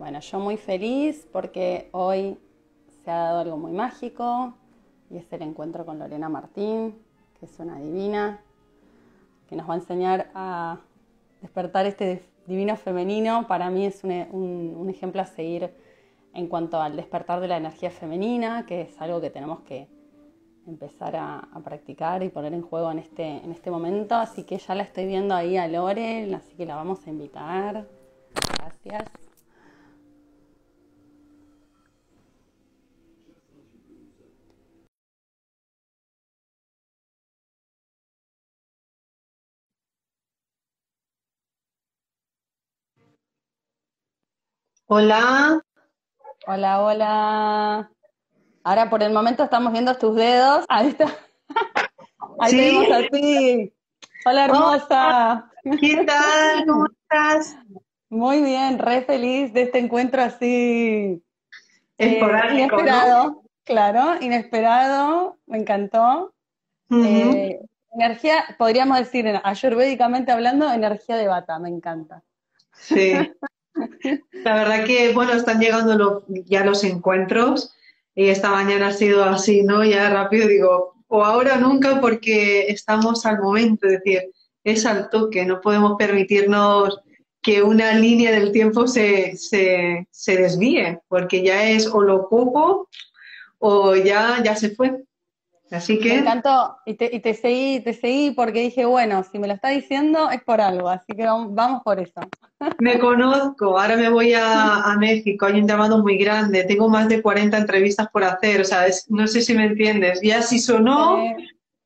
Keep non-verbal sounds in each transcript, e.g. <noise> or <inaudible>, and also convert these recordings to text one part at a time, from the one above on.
Bueno, yo muy feliz porque hoy se ha dado algo muy mágico y es el encuentro con Lorena Martín, que es una divina, que nos va a enseñar a despertar este divino femenino. Para mí es un, ejemplo a seguir en cuanto al despertar de la energía femenina, que es algo que tenemos que empezar a, practicar y poner en juego en este, en este momento. Así que ya la estoy viendo ahí a Lore, así que la vamos a invitar. Gracias. Hola. Hola, hola. Ahora por el momento estamos viendo tus dedos. Ahí está. <laughs> Ahí tenemos a ti. Hola, hermosa. ¿Qué tal? ¿Cómo estás? Muy bien, re feliz de este encuentro así. Eh, inesperado, claro, inesperado, me encantó. Eh, energía, podríamos decir, ayurvédicamente hablando, energía de bata, me encanta. Sí. <laughs> La verdad que, bueno, están llegando ya los encuentros y esta mañana ha sido así, ¿no? Ya rápido digo, o ahora o nunca porque estamos al momento, es decir, es al toque, no podemos permitirnos que una línea del tiempo se, se, se desvíe, porque ya es o lo ocupo o ya, ya se fue. Así que... Me encantó, y te, y te, seguí, te seguí porque dije, bueno, si me lo está diciendo es por algo, así que vamos por eso. <laughs> Me conozco, ahora me voy a, México, hay un llamado muy grande, tengo más de 40 entrevistas por hacer, o sea, no sé si me entiendes, ya si sonó,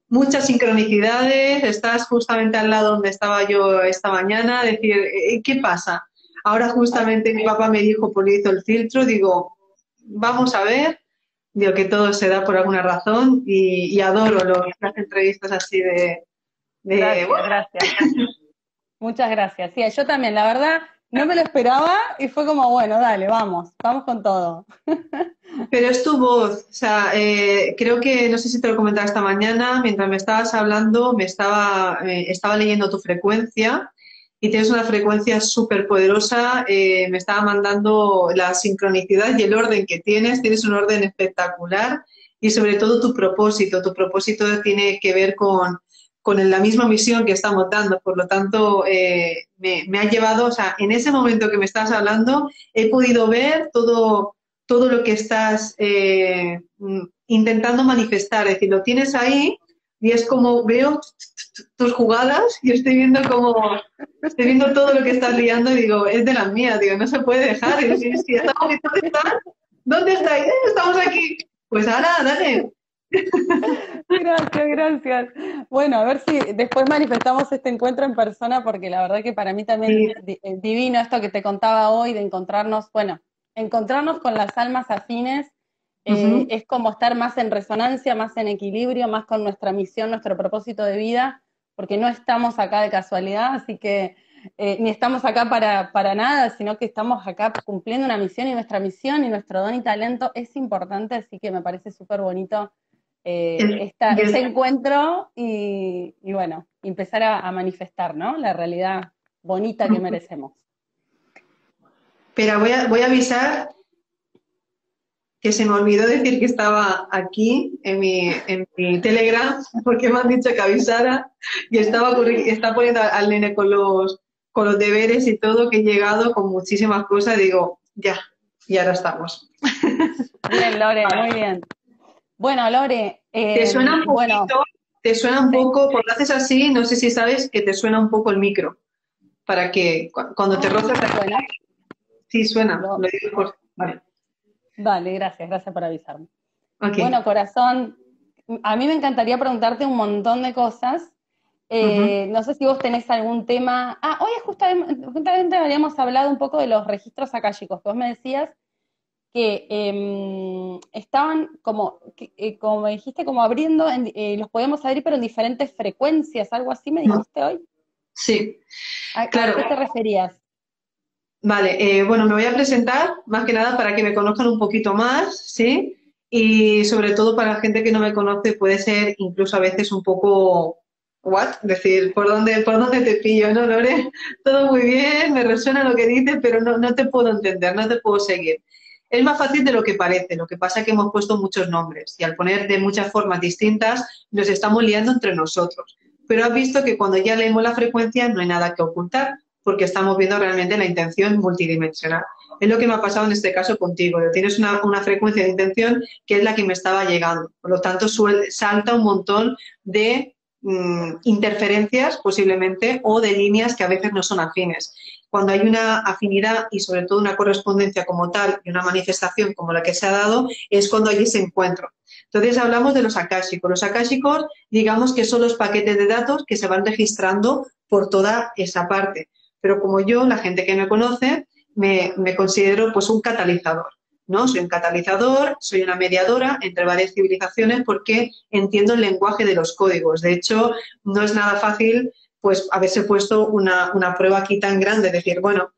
muchas sincronicidades, estás justamente al lado donde estaba yo esta mañana, decir, eh, ¿qué pasa? Ahora justamente mi papá me dijo, por hizo el filtro, digo, vamos a ver, digo que todo se da por alguna razón y, adoro las entrevistas así de... gracias, <laughs> Muchas gracias. Sí, yo también, la verdad, no me lo esperaba y fue como, bueno, dale, vamos, vamos con todo. <laughs> Pero es tu voz, o sea, eh, creo que, no sé si te lo comentaba esta mañana, mientras me estabas hablando, me estaba, eh, estaba leyendo tu frecuencia y tienes una frecuencia súper poderosa, eh, me estaba mandando la sincronicidad y el orden que tienes, tienes un orden espectacular y sobre todo tu propósito, tu propósito tiene que ver con, con la misma misión que estamos dando, por lo tanto eh, me, ha llevado, o sea, en ese momento que me estás hablando, he podido ver todo, todo lo que estás eh, intentando manifestar, es decir, lo tienes ahí y es como veo tus jugadas y estoy viendo como, estoy viendo todo lo que estás liando y digo, es de las mías, digo, no se puede dejar. Y si, ¿dónde está? ¿Dónde está? Eh, estamos aquí. Pues ahora, dale. Gracias, gracias. Bueno, a ver si después manifestamos este encuentro en persona, porque la verdad que para mí también es divino esto que te contaba hoy, de encontrarnos, bueno, encontrarnos con las almas afines eh, es como estar más en resonancia, más en equilibrio, más con nuestra misión, nuestro propósito de vida, porque no estamos acá de casualidad, así que eh, ni estamos acá para, para, nada, sino que estamos acá cumpliendo una misión y nuestra misión y nuestro don y talento es importante, así que me parece súper bonito eh, este encuentro y, bueno, empezar a, a, manifestar ¿no? la realidad bonita que merecemos. Pero voy a, voy a avisar que se me olvidó decir que estaba aquí en mi, en mi Telegram, porque me han dicho que avisara, y estaba está poniendo al nene con los, con los deberes y todo, que he llegado con muchísimas cosas, digo, ya, y ahora estamos. Bien, Lore, muy bien. Bueno, Lore. Eh, te suena un poquito, te suena un poco, cuando haces así, no sé si sabes que te suena un poco el micro, para que cuando te ah, rozas... ¿Suena? Sí, suena, lo digo por... Vale. Vale, gracias, gracias por avisarme. Bueno, corazón, a mí me encantaría preguntarte un montón de cosas. Eh, no sé si vos tenés algún tema. Ah, hoy justamente, justamente habíamos hablado un poco de los registros acálicos, que vos me decías que em, estaban como, eh, como me dijiste, como abriendo, eh, los podíamos abrir pero en diferentes frecuencias, algo así me dijiste hoy. Sí, ¿A, claro. qué te referías? Vale, eh, bueno, me voy a presentar más que nada para que me conozcan un poquito más, ¿sí? Y sobre todo para la gente que no me conoce puede ser incluso a veces un poco what, decir, ¿por dónde, por dónde te pillo, no, Lore? <laughs> Todo muy bien, me resuena lo que dices, pero no, no te puedo entender, no te puedo seguir. Es más fácil de lo que parece, lo que pasa es que hemos puesto muchos nombres y al poner de muchas formas distintas nos estamos liando entre nosotros. Pero has visto que cuando ya leemos la frecuencia no hay nada que ocultar porque estamos viendo realmente la intención multidimensional. Es lo que me ha pasado en este caso contigo. Tienes una, frecuencia de intención que es la que me estaba llegando. Por lo tanto, salta un montón de mm, interferencias posiblemente o de líneas que a veces no son afines cuando hay una afinidad y sobre todo una correspondencia como tal y una manifestación como la que se ha dado, es cuando hay ese encuentro. Entonces hablamos de los akáshicos. Los akáshicos, digamos que son los paquetes de datos que se van registrando por toda esa parte. Pero como yo, la gente que me conoce, me, me considero pues un catalizador. ¿no? Soy un catalizador, soy una mediadora entre varias civilizaciones porque entiendo el lenguaje de los códigos. De hecho, no es nada fácil pues haberse puesto una, prueba aquí tan grande, decir, bueno,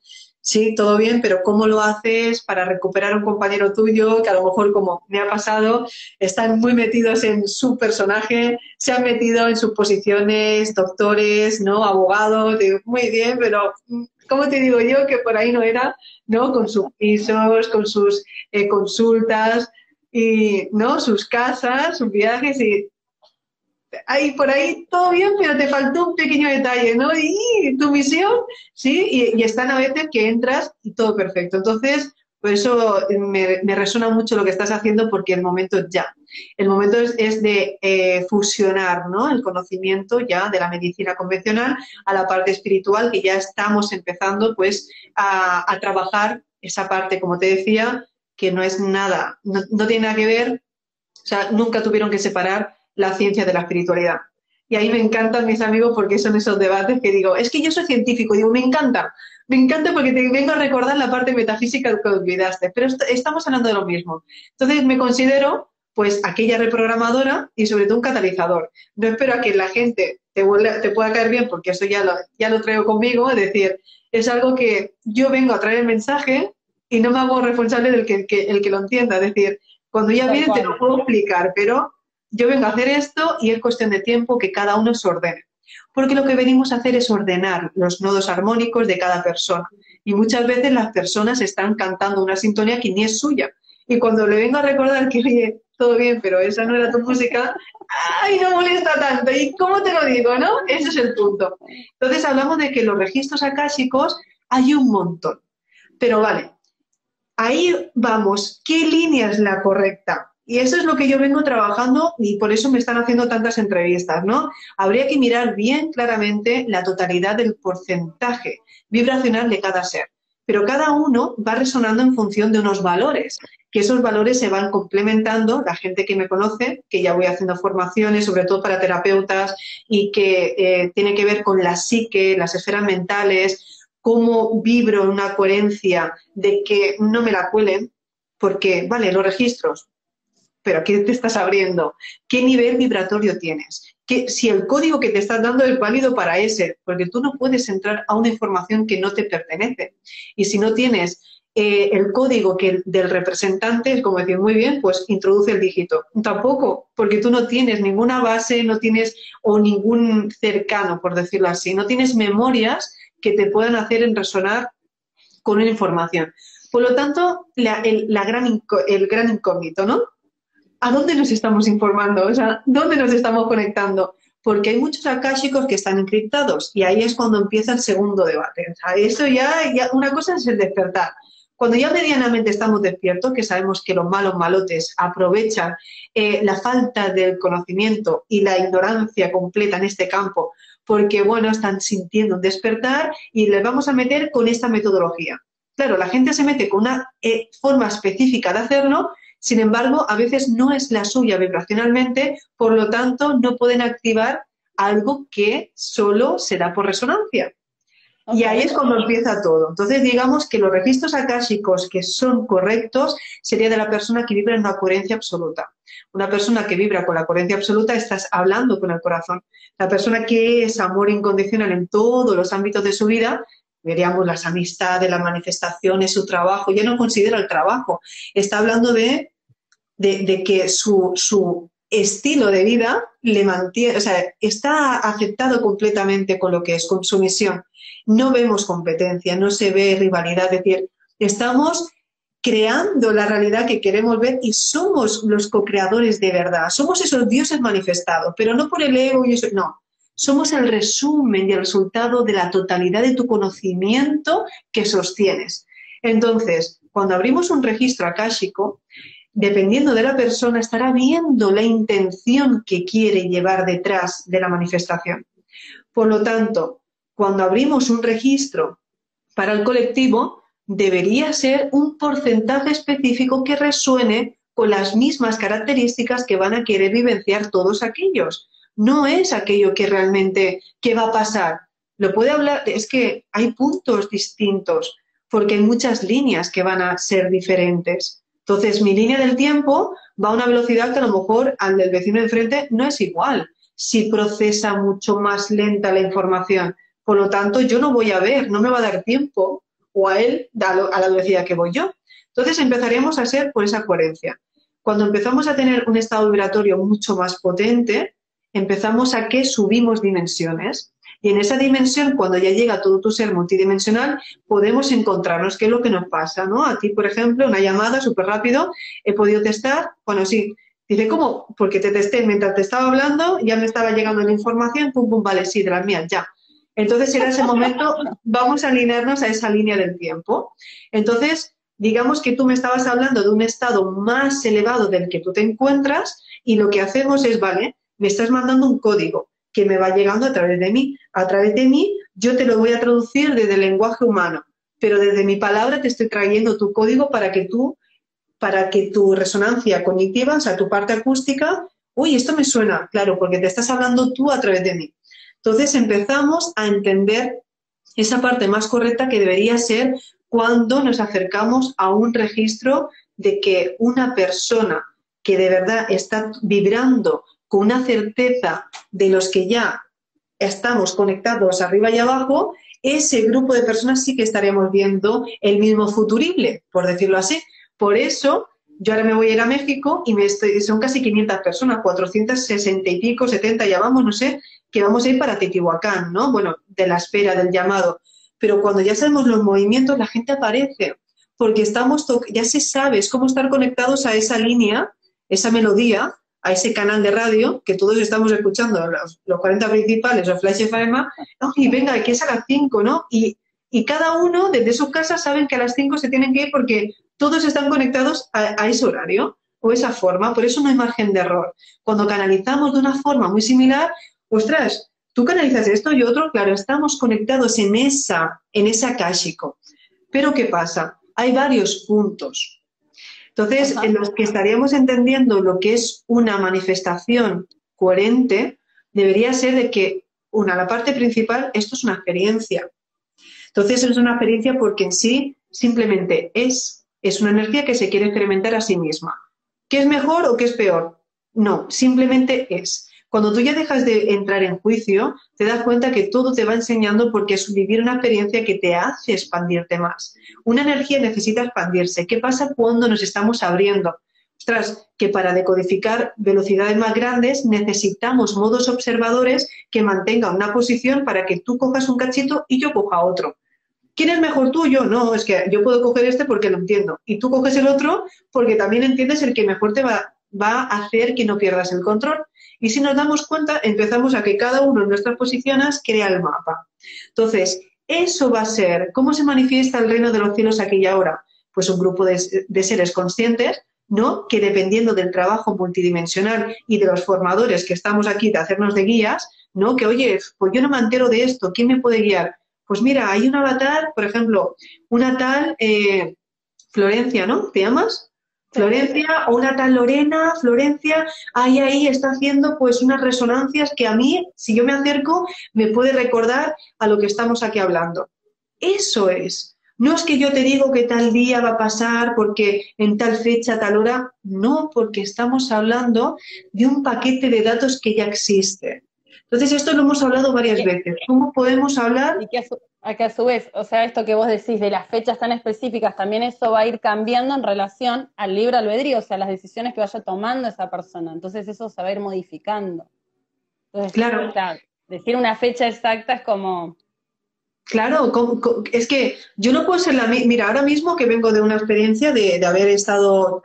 sí, todo bien, pero ¿cómo lo haces para recuperar a un compañero tuyo que a lo mejor, como me ha pasado, están muy metidos en su personaje, se han metido en sus posiciones, doctores, ¿no? Abogados, muy bien, pero ¿cómo te digo yo que por ahí no era, ¿no? Con sus pisos, con sus eh, consultas y, ¿no? Sus casas, sus viajes y ahí por ahí todo bien, pero te faltó un pequeño detalle, ¿no? Y tu misión, ¿sí? Y, están a veces que entras y todo perfecto. Entonces, por eso me, resuena mucho lo que estás haciendo porque el momento ya. El momento es, de eh, fusionar ¿no? el conocimiento ya de la medicina convencional a la parte espiritual que ya estamos empezando pues a, a trabajar esa parte, como te decía, que no es nada, no, no tiene nada que ver, o sea, nunca tuvieron que separar la ciencia de la espiritualidad. Y ahí me encantan mis amigos porque son esos debates que digo, es que yo soy científico, digo, me encanta, me encanta porque te vengo a recordar la parte metafísica que olvidaste, pero estamos hablando de lo mismo. Entonces me considero pues aquella reprogramadora y sobre todo un catalizador. No espero a que la gente te, te pueda caer bien porque eso ya lo, ya lo traigo conmigo, es decir, es algo que yo vengo a traer el mensaje y no me hago responsable del que, el que lo entienda. Es decir, cuando ya viene te lo puedo explicar, pero yo vengo a hacer esto y es cuestión de tiempo que cada uno se ordene. Porque lo que venimos a hacer es ordenar los nodos armónicos de cada persona. Y muchas veces las personas están cantando una sintonía que ni es suya. Y cuando le vengo a recordar que, oye, todo bien, pero esa no era tu música, ¡ay, no molesta tanto! ¿Y cómo te lo digo, no? Ese es el punto. Entonces hablamos de que los registros akáshicos hay un montón. Pero vale, ahí vamos. ¿Qué línea es la correcta? Y eso es lo que yo vengo trabajando y por eso me están haciendo tantas entrevistas, ¿no? Habría que mirar bien claramente la totalidad del porcentaje vibracional de cada ser. Pero cada uno va resonando en función de unos valores, que esos valores se van complementando. La gente que me conoce, que ya voy haciendo formaciones, sobre todo para terapeutas, y que eh, tiene que ver con la psique, las esferas mentales, cómo vibro en una coherencia de que no me la cuelen, porque, vale, los registros, pero ¿qué te estás abriendo? ¿Qué nivel vibratorio tienes? Que si el código que te estás dando es válido para ese, porque tú no puedes entrar a una información que no te pertenece. Y si no tienes eh, el código que del representante, es como decir, muy bien, pues introduce el dígito. Tampoco, porque tú no tienes ninguna base, no tienes, o ningún cercano, por decirlo así, no tienes memorias que te puedan hacer en resonar con una información. Por lo tanto, el, gran, el gran incógnito, ¿no? ¿A dónde nos estamos informando? O sea, ¿dónde nos estamos conectando? Porque hay muchos akáshicos que están encriptados y ahí es cuando empieza el segundo debate. O sea, eso ya, una cosa es el despertar. Cuando ya medianamente estamos despiertos, que sabemos que los malos malotes aprovechan eh, la falta del conocimiento y la ignorancia completa en este campo, porque, bueno, están sintiendo un despertar y les vamos a meter con esta metodología. Claro, la gente se mete con una eh, forma específica de hacerlo sin embargo, a veces no es la suya vibracionalmente, por lo tanto, no pueden activar algo que solo se da por resonancia. Y ahí es cuando empieza todo. Entonces, digamos que los registros akáshicos que son correctos sería de la persona que vibra en una coherencia absoluta. Una persona que vibra con la coherencia absoluta, estás hablando con el corazón. La persona que es amor incondicional en todos los ámbitos de su vida, veríamos las amistades, las manifestaciones, su trabajo, ya no considera el trabajo. Está hablando de, de, que su, su estilo de vida le mantiene, o sea, está aceptado completamente con lo que es, con su misión. No vemos competencia, no se ve rivalidad, es decir, estamos creando la realidad que queremos ver y somos los co-creadores de verdad. Somos esos dioses manifestados, pero no por el ego y eso, no. Somos el resumen y el resultado de la totalidad de tu conocimiento que sostienes. Entonces, cuando abrimos un registro akáshico, dependiendo de la persona, estará viendo la intención que quiere llevar detrás de la manifestación. Por lo tanto, cuando abrimos un registro para el colectivo, debería ser un porcentaje específico que resuene con las mismas características que van a querer vivenciar todos aquellos. No es aquello que realmente, ¿qué va a pasar? Lo puede hablar, es que hay puntos distintos, porque hay muchas líneas que van a ser diferentes. Entonces, mi línea del tiempo va a una velocidad que a lo mejor al del vecino de enfrente no es igual, si procesa mucho más lenta la información. Por lo tanto, yo no voy a ver, no me va a dar tiempo, o a él a la velocidad que voy yo. Entonces empezaríamos a ser por esa coherencia. Cuando empezamos a tener un estado vibratorio mucho más potente, empezamos a que subimos dimensiones. Y en esa dimensión, cuando ya llega todo tu ser multidimensional, podemos encontrarnos qué es lo que nos pasa, ¿no? A ti, por ejemplo, una llamada súper rápido, he podido testar, bueno, sí, dice, ¿cómo? Porque te testé mientras te estaba hablando, ya me estaba llegando la información, pum, pum, vale, sí, de las mías, ya. Entonces, en ese momento, <laughs> vamos a alinearnos a esa línea del tiempo. Entonces, digamos que tú me estabas hablando de un estado más elevado del que tú te encuentras y lo que hacemos es, vale, me estás mandando un código que me va llegando a través de mí. A través de mí yo te lo voy a traducir desde el lenguaje humano, pero desde mi palabra te estoy trayendo tu código para que tú, para que tu resonancia cognitiva, o sea, tu parte acústica, uy, esto me suena, claro, porque te estás hablando tú a través de mí. Entonces empezamos a entender esa parte más correcta que debería ser cuando nos acercamos a un registro de que una persona que de verdad está vibrando con una certeza de los que ya estamos conectados arriba y abajo, ese grupo de personas sí que estaríamos viendo el mismo futurible, por decirlo así. Por eso, yo ahora me voy a ir a México y son casi 500 personas, 460 y pico, 70 ya vamos, no sé, que vamos a ir para Teotihuacán, ¿no? Bueno, de la espera, del llamado. Pero cuando ya sabemos los movimientos, la gente aparece, porque estamos, ya se sabe, es como estar conectados a esa línea, esa melodía, a ese canal de radio que todos estamos escuchando, los, 40 principales o Flash FM, y venga, que es a las 5, ¿no? Y, cada uno desde su casa saben que a las 5 se tienen que ir porque todos están conectados a, ese horario o esa forma, por eso no hay margen de error. Cuando canalizamos de una forma muy similar, ostras, tú canalizas esto y otro, claro, estamos conectados en esa, en esa. Pero ¿qué pasa? Hay varios puntos. Entonces, en los que estaríamos entendiendo lo que es una manifestación coherente, debería ser de que, una, la parte principal, esto es una experiencia. Entonces, es una experiencia porque en sí simplemente es, es una energía que se quiere experimentar a sí misma. ¿Qué es mejor o qué es peor? No, simplemente es. Cuando tú ya dejas de entrar en juicio, te das cuenta que todo te va enseñando porque es vivir una experiencia que te hace expandirte más. Una energía necesita expandirse. ¿Qué pasa cuando nos estamos abriendo? Ostras, que para decodificar velocidades más grandes necesitamos modos observadores que mantengan una posición para que tú cojas un cachito y yo coja otro. ¿Quién es mejor tú? Yo no, es que yo puedo coger este porque lo entiendo. Y tú coges el otro porque también entiendes el que mejor te va, va a hacer que no pierdas el control. Y si nos damos cuenta, empezamos a que cada uno en nuestras posiciones crea el mapa. Entonces, eso va a ser, ¿cómo se manifiesta el reino de los cielos aquí y ahora? Pues un grupo de, seres conscientes, ¿no? Que dependiendo del trabajo multidimensional y de los formadores que estamos aquí de hacernos de guías, ¿no? Que, oye, pues yo no me entero de esto, ¿quién me puede guiar? Pues mira, hay un avatar, por ejemplo, una tal eh, Florencia, ¿no? ¿Te llamas? Florencia o una tal Lorena, Florencia, ahí ahí está haciendo pues unas resonancias que a mí, si yo me acerco, me puede recordar a lo que estamos aquí hablando. Eso es. No es que yo te digo que tal día va a pasar porque en tal fecha, tal hora. No, porque estamos hablando de un paquete de datos que ya existe. Entonces, esto lo hemos hablado varias veces. ¿Cómo podemos hablar? Y que a, su, vez, o sea, esto que vos decís de las fechas tan específicas, también eso va a ir cambiando en relación al libre albedrío, o sea, las decisiones que vaya tomando esa persona. Entonces, eso se va a ir modificando. Entonces, claro. decir una fecha exacta es como... Claro, es que yo no puedo ser la Mira, ahora mismo que vengo de una experiencia de, haber estado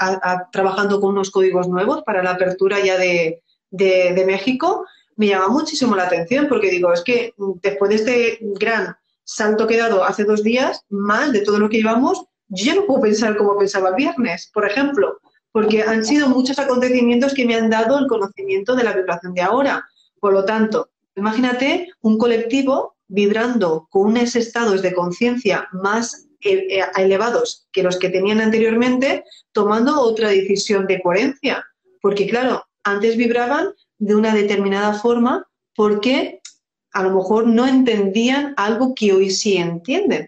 trabajando con unos códigos nuevos para la apertura ya de, de México, me llama muchísimo la atención porque digo, es que después de este gran salto que he dado hace dos días, más de todo lo que llevamos, yo ya no puedo pensar como pensaba el viernes, por ejemplo, porque han sido muchos acontecimientos que me han dado el conocimiento de la vibración de ahora. Por lo tanto, imagínate un colectivo vibrando con unos estados de conciencia más eh, eh, elevados que los que tenían anteriormente, tomando otra decisión de coherencia. Porque claro, antes vibraban de una determinada forma porque a lo mejor no entendían algo que hoy sí entienden.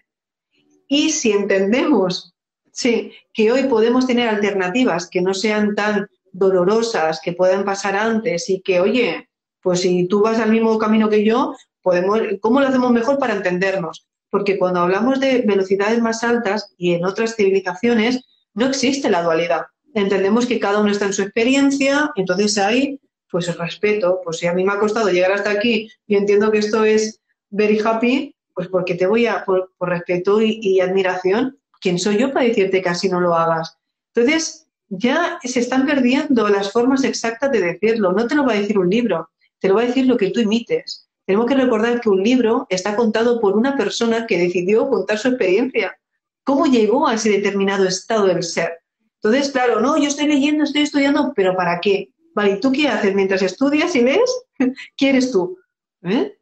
Y si entendemos sí, que hoy podemos tener alternativas que no sean tan dolorosas, que puedan pasar antes y que, oye, pues si tú vas al mismo camino que yo, podemos, ¿cómo lo hacemos mejor para entendernos? Porque cuando hablamos de velocidades más altas y en otras civilizaciones, no existe la dualidad. Entendemos que cada uno está en su experiencia, entonces hay pues el respeto, pues si a mí me ha costado llegar hasta aquí y entiendo que esto es very happy, pues porque te voy a, por, respeto y, admiración, ¿quién soy yo para decirte que así no lo hagas? Entonces, ya se están perdiendo las formas exactas de decirlo. No te lo va a decir un libro, te lo va a decir lo que tú imites. Tenemos que recordar que un libro está contado por una persona que decidió contar su experiencia. ¿Cómo llegó a ese determinado estado del ser? Entonces, claro, no, yo estoy leyendo, estoy estudiando, pero ¿para qué? Vale, ¿y tú qué haces mientras estudias y lees? <laughs> ¿Quién eres tú? ¿Eh?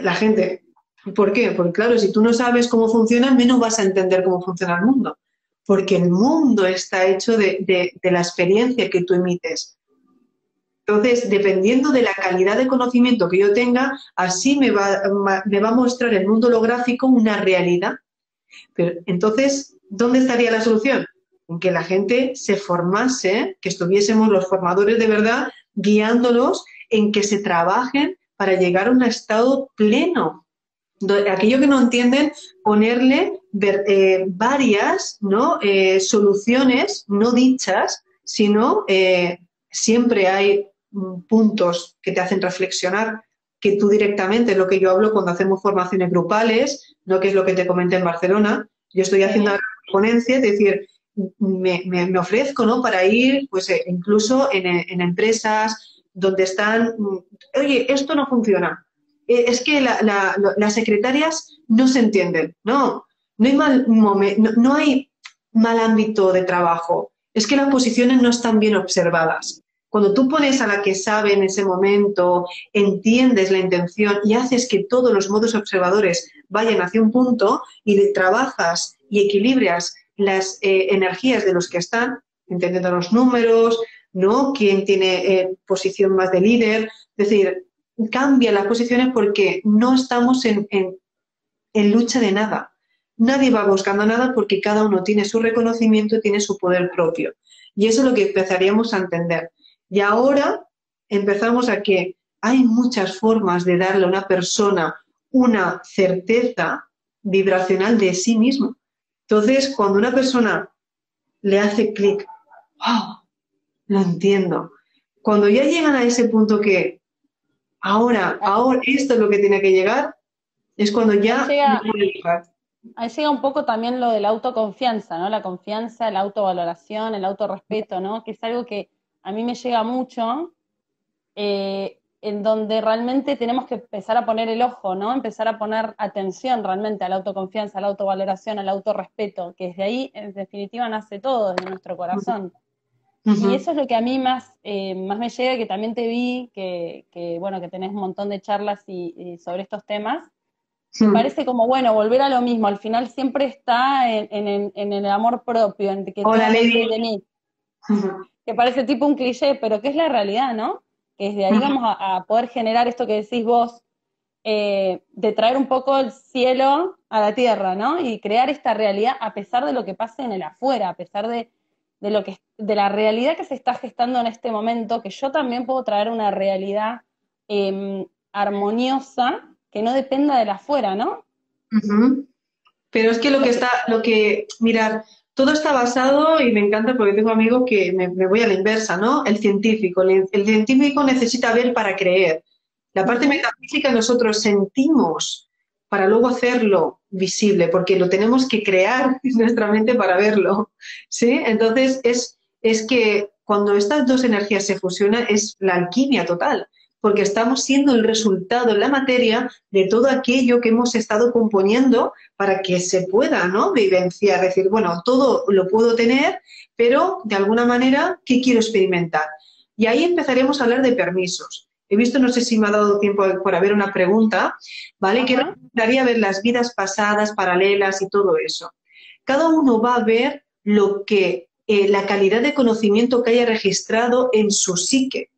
La gente. ¿Por qué? Porque claro, si tú no sabes cómo funciona, menos vas a entender cómo funciona el mundo. Porque el mundo está hecho de, la experiencia que tú emites. Entonces, dependiendo de la calidad de conocimiento que yo tenga, así me va, me va a mostrar el mundo holográfico una realidad. Pero entonces, ¿dónde estaría la solución? En que la gente se formase, que estuviésemos los formadores de verdad guiándolos en que se trabajen para llegar a un estado pleno. Aquello que no entienden, ponerle eh, varias ¿no? Eh, soluciones no dichas, sino eh, siempre hay mm, puntos que te hacen reflexionar, que tú directamente, es lo que yo hablo cuando hacemos formaciones grupales, lo que es lo que te comenté en Barcelona. Yo estoy haciendo una ponencia, es decir, me, me, ofrezco ¿no? para ir pues, eh, incluso en, en, empresas donde están, oye, esto no funciona. Eh, es que las secretarias no se entienden. No, no hay, mal no, hay mal ámbito de trabajo. Es que las posiciones no están bien observadas. Cuando tú pones a la que sabe en ese momento, entiendes la intención y haces que todos los modos observadores vayan hacia un punto y trabajas y equilibras las eh, energías de los que están, entendiendo los números, ¿no? Quién tiene eh, posición más de líder. Es decir, cambia las posiciones porque no estamos en, en, lucha de nada. Nadie va buscando nada porque cada uno tiene su reconocimiento tiene su poder propio. Y eso es lo que empezaríamos a entender. Y ahora empezamos a que hay muchas formas de darle a una persona una certeza vibracional de sí mismo. Entonces, cuando una persona le hace clic, ¡wow! Lo entiendo. Cuando ya llegan a ese punto que ahora, ahora esto es lo que tiene que llegar, es cuando ya Ahí llega un poco también lo de la autoconfianza, ¿no? La confianza, la autovaloración, el autorrespeto, ¿no? Que es algo que a mí me llega mucho. Eh, en donde realmente tenemos que empezar a poner el ojo, ¿no? Empezar a poner atención realmente a la autoconfianza, a la autovaloración, al autorrespeto, que desde ahí, en definitiva, nace todo, desde nuestro corazón. Y eso es lo que a mí más, eh, más me llega, que también te vi, que, que, bueno, que tenés un montón de charlas y, sobre estos temas. Me parece como, bueno, volver a lo mismo, al final siempre está en, en, el amor propio, en que Hola, de mí. Que parece tipo un cliché, pero que es la realidad, ¿no? Que desde ahí vamos a, poder generar esto que decís vos, eh, de traer un poco el cielo a la tierra, ¿no? Y crear esta realidad a pesar de lo que pase en el afuera, a pesar de, lo que, de la realidad que se está gestando en este momento, que yo también puedo traer una realidad em, armoniosa que no dependa del afuera, ¿no? Pero es que lo que está, lo que, mirar, todo está basado, y me encanta porque tengo amigos que me, voy a la inversa, ¿no? El científico. el, científico necesita ver para creer. La parte metafísica nosotros sentimos para luego hacerlo visible, porque lo tenemos que crear <laughs> en nuestra mente para verlo. ¿sí? Entonces, es, es que cuando estas dos energías se fusionan, es la alquimia total, porque estamos siendo el resultado en la materia de todo aquello que hemos estado componiendo para que se pueda ¿no? vivenciar, decir, bueno, todo lo puedo tener, pero de alguna manera, ¿qué quiero experimentar? Y ahí empezaremos a hablar de permisos. He visto, no sé si me ha dado tiempo por haber una pregunta, ¿vale? Que gustaría ver las vidas pasadas, paralelas y todo eso. Cada uno va a ver lo que, eh, la calidad de conocimiento que haya registrado en su psique.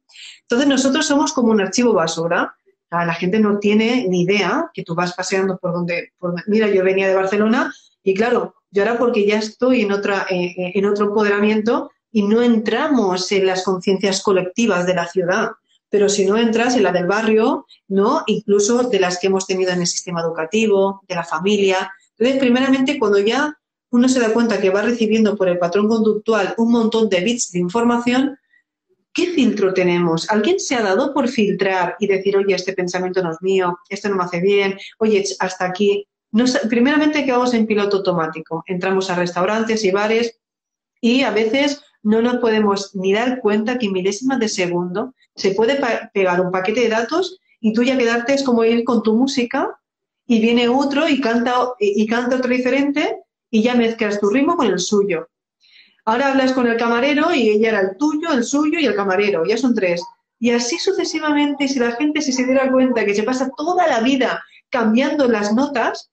Entonces nosotros somos como un archivo basura. La gente no tiene ni idea que tú vas paseando por donde, mira, yo venía de Barcelona y claro, yo ahora porque ya estoy en, otra, eh, eh, en otro empoderamiento y no entramos en las conciencias colectivas de la ciudad pero si no entras en la del barrio, ¿no? Incluso de las que hemos tenido en el sistema educativo, de la familia. Entonces, primeramente, cuando ya uno se da cuenta que va recibiendo por el patrón conductual un montón de bits de información, ¿qué filtro tenemos? ¿Alguien se ha dado por filtrar y decir, oye, este pensamiento no es mío, esto no me hace bien, oye, hasta aquí? primeramente que vamos en piloto automático. Entramos a restaurantes y bares y a veces no nos podemos ni dar cuenta que en milésimas de segundo se puede pegar un paquete de datos y tú ya quedarte es como ir con tu música y viene otro y canta, y, canta otro diferente y ya mezclas tu ritmo con el suyo. Ahora hablas con el camarero y ella era el tuyo, el suyo y el camarero, ya son tres. Y así sucesivamente, si la gente se diera cuenta que se pasa toda la vida cambiando las notas,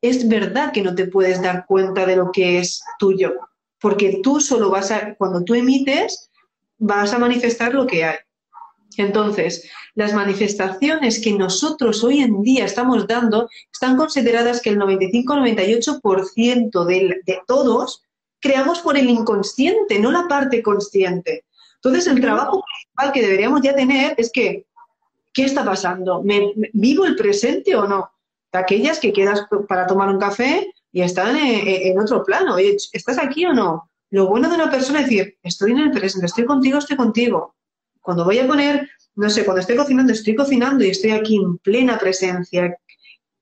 es verdad que no te puedes dar cuenta de lo que es tuyo porque tú solo vas a, cuando tú emites, vas a manifestar lo que hay. Entonces, las manifestaciones que nosotros hoy en día estamos dando están consideradas que el 95-98% de, de todos creamos por el inconsciente, no la parte consciente. Entonces, el trabajo principal que deberíamos ya tener es que, ¿qué está pasando? ¿Me, vivo el presente o no? Aquellas que quedas para tomar un café, y están en, otro plano. Oye, ¿estás aquí o no? Lo bueno de una persona es decir, estoy en el presente, estoy contigo, estoy contigo. Cuando voy a poner, no sé, cuando estoy cocinando, estoy cocinando y estoy aquí en plena presencia.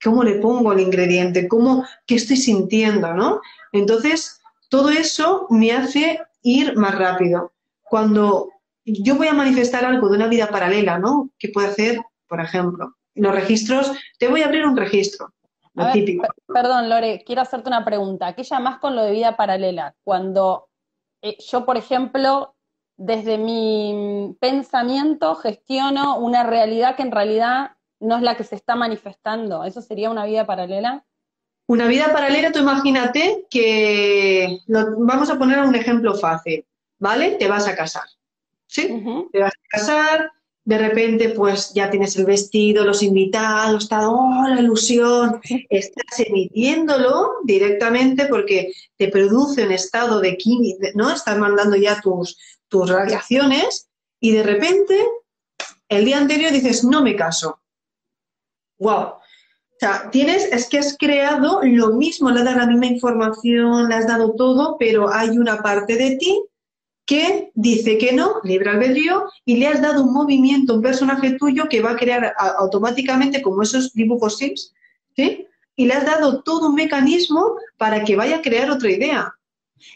¿Cómo le pongo el ingrediente? ¿Cómo, ¿Qué estoy sintiendo? ¿no? Entonces, todo eso me hace ir más rápido. Cuando yo voy a manifestar algo de una vida paralela, ¿no? ¿Qué puedo hacer? Por ejemplo, los registros, te voy a abrir un registro perdón, Lore, quiero hacerte una pregunta. ¿Qué llamas con lo de vida paralela? Cuando eh, yo, por ejemplo, desde mi pensamiento gestiono una realidad que en realidad no es la que se está manifestando. ¿Eso sería una vida paralela? Una vida paralela, tú imagínate que vamos a poner un ejemplo fácil, ¿vale? Te vas a casar, ¿sí? Te vas a casar, de repente pues ya tienes el vestido, los invitados, está, oh, la ilusión, estás emitiéndolo directamente porque te produce un estado de química, ¿no? Estás mandando ya tus, tus radiaciones y de repente el día anterior dices, no me caso. ¡Wow! O sea, tienes, es que has creado lo mismo, le has dado la misma información, le has dado todo, pero hay una parte de ti que dice que no, libre albedrío, y le has dado un movimiento, un personaje tuyo que va a crear automáticamente como esos dibujos Sims, ¿sí? Y le has dado todo un mecanismo para que vaya a crear otra idea.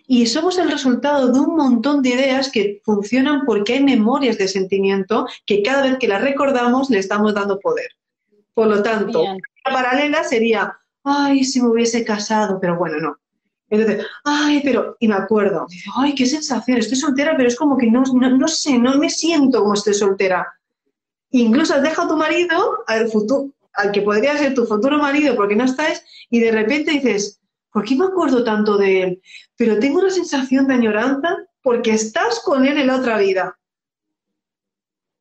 Y somos el resultado de un montón de ideas que funcionan porque hay memorias de sentimiento que cada vez que las recordamos le estamos dando poder. Por lo tanto, la paralela sería, ay, si me hubiese casado, pero bueno, no. Entonces, ay, pero, y me acuerdo, dice, ay, qué sensación, estoy soltera, pero es como que no, no, sé, no me siento como estoy soltera. Incluso has dejado a tu marido, al, futuro, al que podría ser tu futuro marido, porque no estáis, y de repente dices, ¿por qué me acuerdo tanto de él? Pero tengo una sensación de añoranza porque estás con él en la otra vida.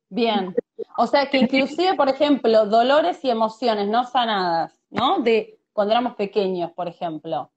Bien. O sea que inclusive, por ejemplo, dolores y emociones no sanadas, ¿no? De cuando éramos pequeños, por ejemplo.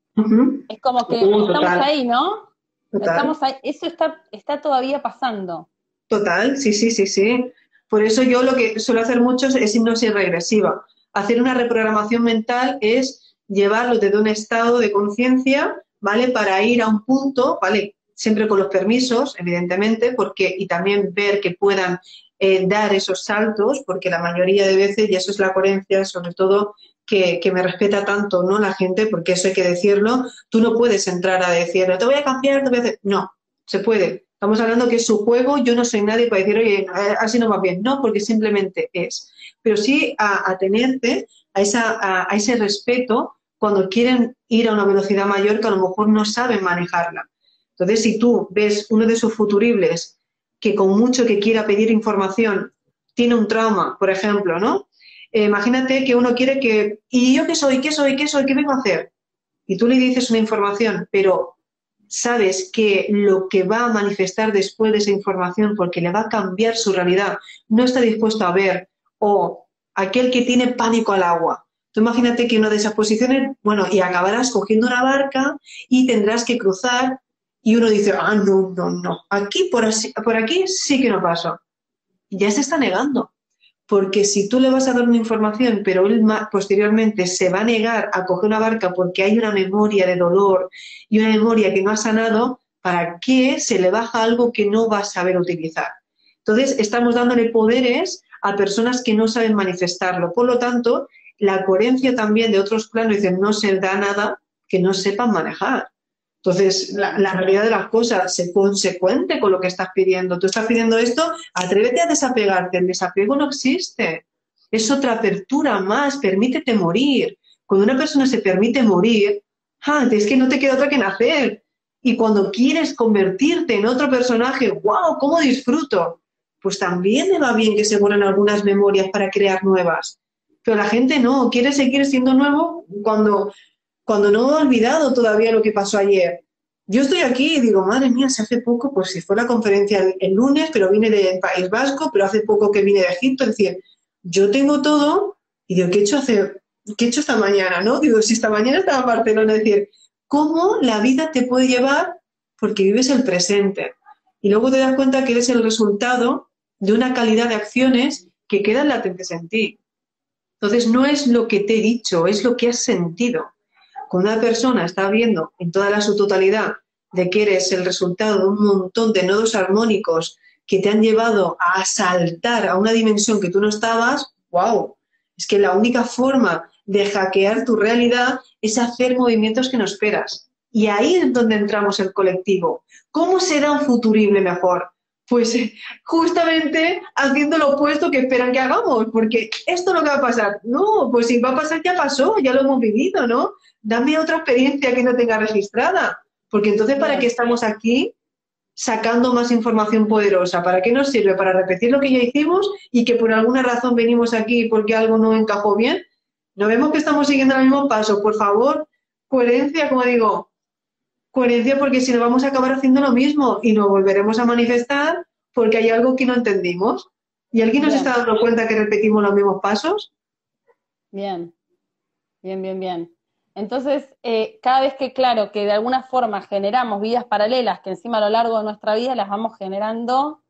Es como que uh, estamos ahí, ¿no? Estamos ahí. Eso está, está todavía pasando. Total, sí, sí, sí, sí. Por eso yo lo que suelo hacer mucho es hipnosis regresiva. Hacer una reprogramación mental es llevarlo desde un estado de conciencia, ¿vale? Para ir a un punto, ¿vale? Siempre con los permisos, evidentemente, porque, y también ver que puedan eh, dar esos saltos, porque la mayoría de veces, y eso es la coherencia, sobre todo que, me respeta tanto ¿no? la gente, porque eso hay que decirlo, tú no puedes entrar a decir, no te voy a cambiar, te voy a. No, se puede. Estamos hablando que es su juego, yo no soy nadie para decir, oye, así no va bien. No, porque simplemente es. Pero sí a, tenerte a, esa, a, ese respeto cuando quieren ir a una velocidad mayor que a lo mejor no saben manejarla. Entonces, si tú ves uno de sus futuribles que con mucho que quiera pedir información tiene un trauma, por ejemplo, ¿no? Eh, imagínate que uno quiere que, ¿y yo qué soy? ¿Qué soy? ¿Qué soy? ¿Qué vengo a hacer? Y tú le dices una información, pero sabes que lo que va a manifestar después de esa información, porque le va a cambiar su realidad, no está dispuesto a ver, o aquel que tiene pánico al agua. Tú imagínate que una de esas posiciones, bueno, y acabarás cogiendo una barca y tendrás que cruzar y uno dice, ah, no, no, no, aquí por, así, por aquí sí que no paso. ya se está negando porque si tú le vas a dar una información, pero él posteriormente se va a negar a coger una barca porque hay una memoria de dolor y una memoria que no ha sanado, ¿para qué se le baja algo que no va a saber utilizar? Entonces, estamos dándole poderes a personas que no saben manifestarlo. Por lo tanto, la coherencia también de otros planos dicen no se da nada que no sepan manejar. Entonces, la, realidad de las cosas, sé consecuente con lo que estás pidiendo. Tú estás pidiendo esto, atrévete a desapegarte. El desapego no existe. Es otra apertura más, permítete morir. Cuando una persona se permite morir, ah, es que no te queda otra que nacer. Y cuando quieres convertirte en otro personaje, wow, ¿cómo disfruto? Pues también me va bien que se borren algunas memorias para crear nuevas. Pero la gente no, quiere seguir siendo nuevo cuando cuando no he olvidado todavía lo que pasó ayer. Yo estoy aquí y digo, madre mía, se hace poco, pues si fue la conferencia el, lunes, pero vine del País Vasco, pero hace poco que vine de Egipto, es decir, yo tengo todo y digo, ¿qué he hecho, hace, qué he hecho esta mañana? ¿no? Digo, si esta mañana estaba en Barcelona, es decir, ¿cómo la vida te puede llevar? Porque vives el presente. Y luego te das cuenta que eres el resultado de una calidad de acciones que quedan latentes en ti. Entonces, no es lo que te he dicho, es lo que has sentido. Cuando una persona está viendo en toda la su totalidad de que eres el resultado de un montón de nodos armónicos que te han llevado a saltar a una dimensión que tú no estabas, wow, es que la única forma de hackear tu realidad es hacer movimientos que no esperas. Y ahí es donde entramos el colectivo. ¿Cómo será un futurible mejor? Pues justamente haciendo lo opuesto que esperan que hagamos, porque esto no va a pasar. No, pues si va a pasar ya pasó, ya lo hemos vivido, ¿no? dame otra experiencia que no tenga registrada. Porque entonces, ¿para qué estamos aquí sacando más información poderosa? ¿Para qué nos sirve? ¿Para repetir lo que ya hicimos y que por alguna razón venimos aquí porque algo no encajó bien? ¿No vemos que estamos siguiendo el mismo paso? Por favor, coherencia, como digo, coherencia porque si no vamos a acabar haciendo lo mismo y nos volveremos a manifestar porque hay algo que no entendimos. ¿Y alguien nos está dando cuenta que repetimos los mismos pasos? Bien, bien, bien, bien. Entonces, eh, cada vez que, claro, que de alguna forma generamos vidas paralelas, que encima a lo largo de nuestra vida las vamos generando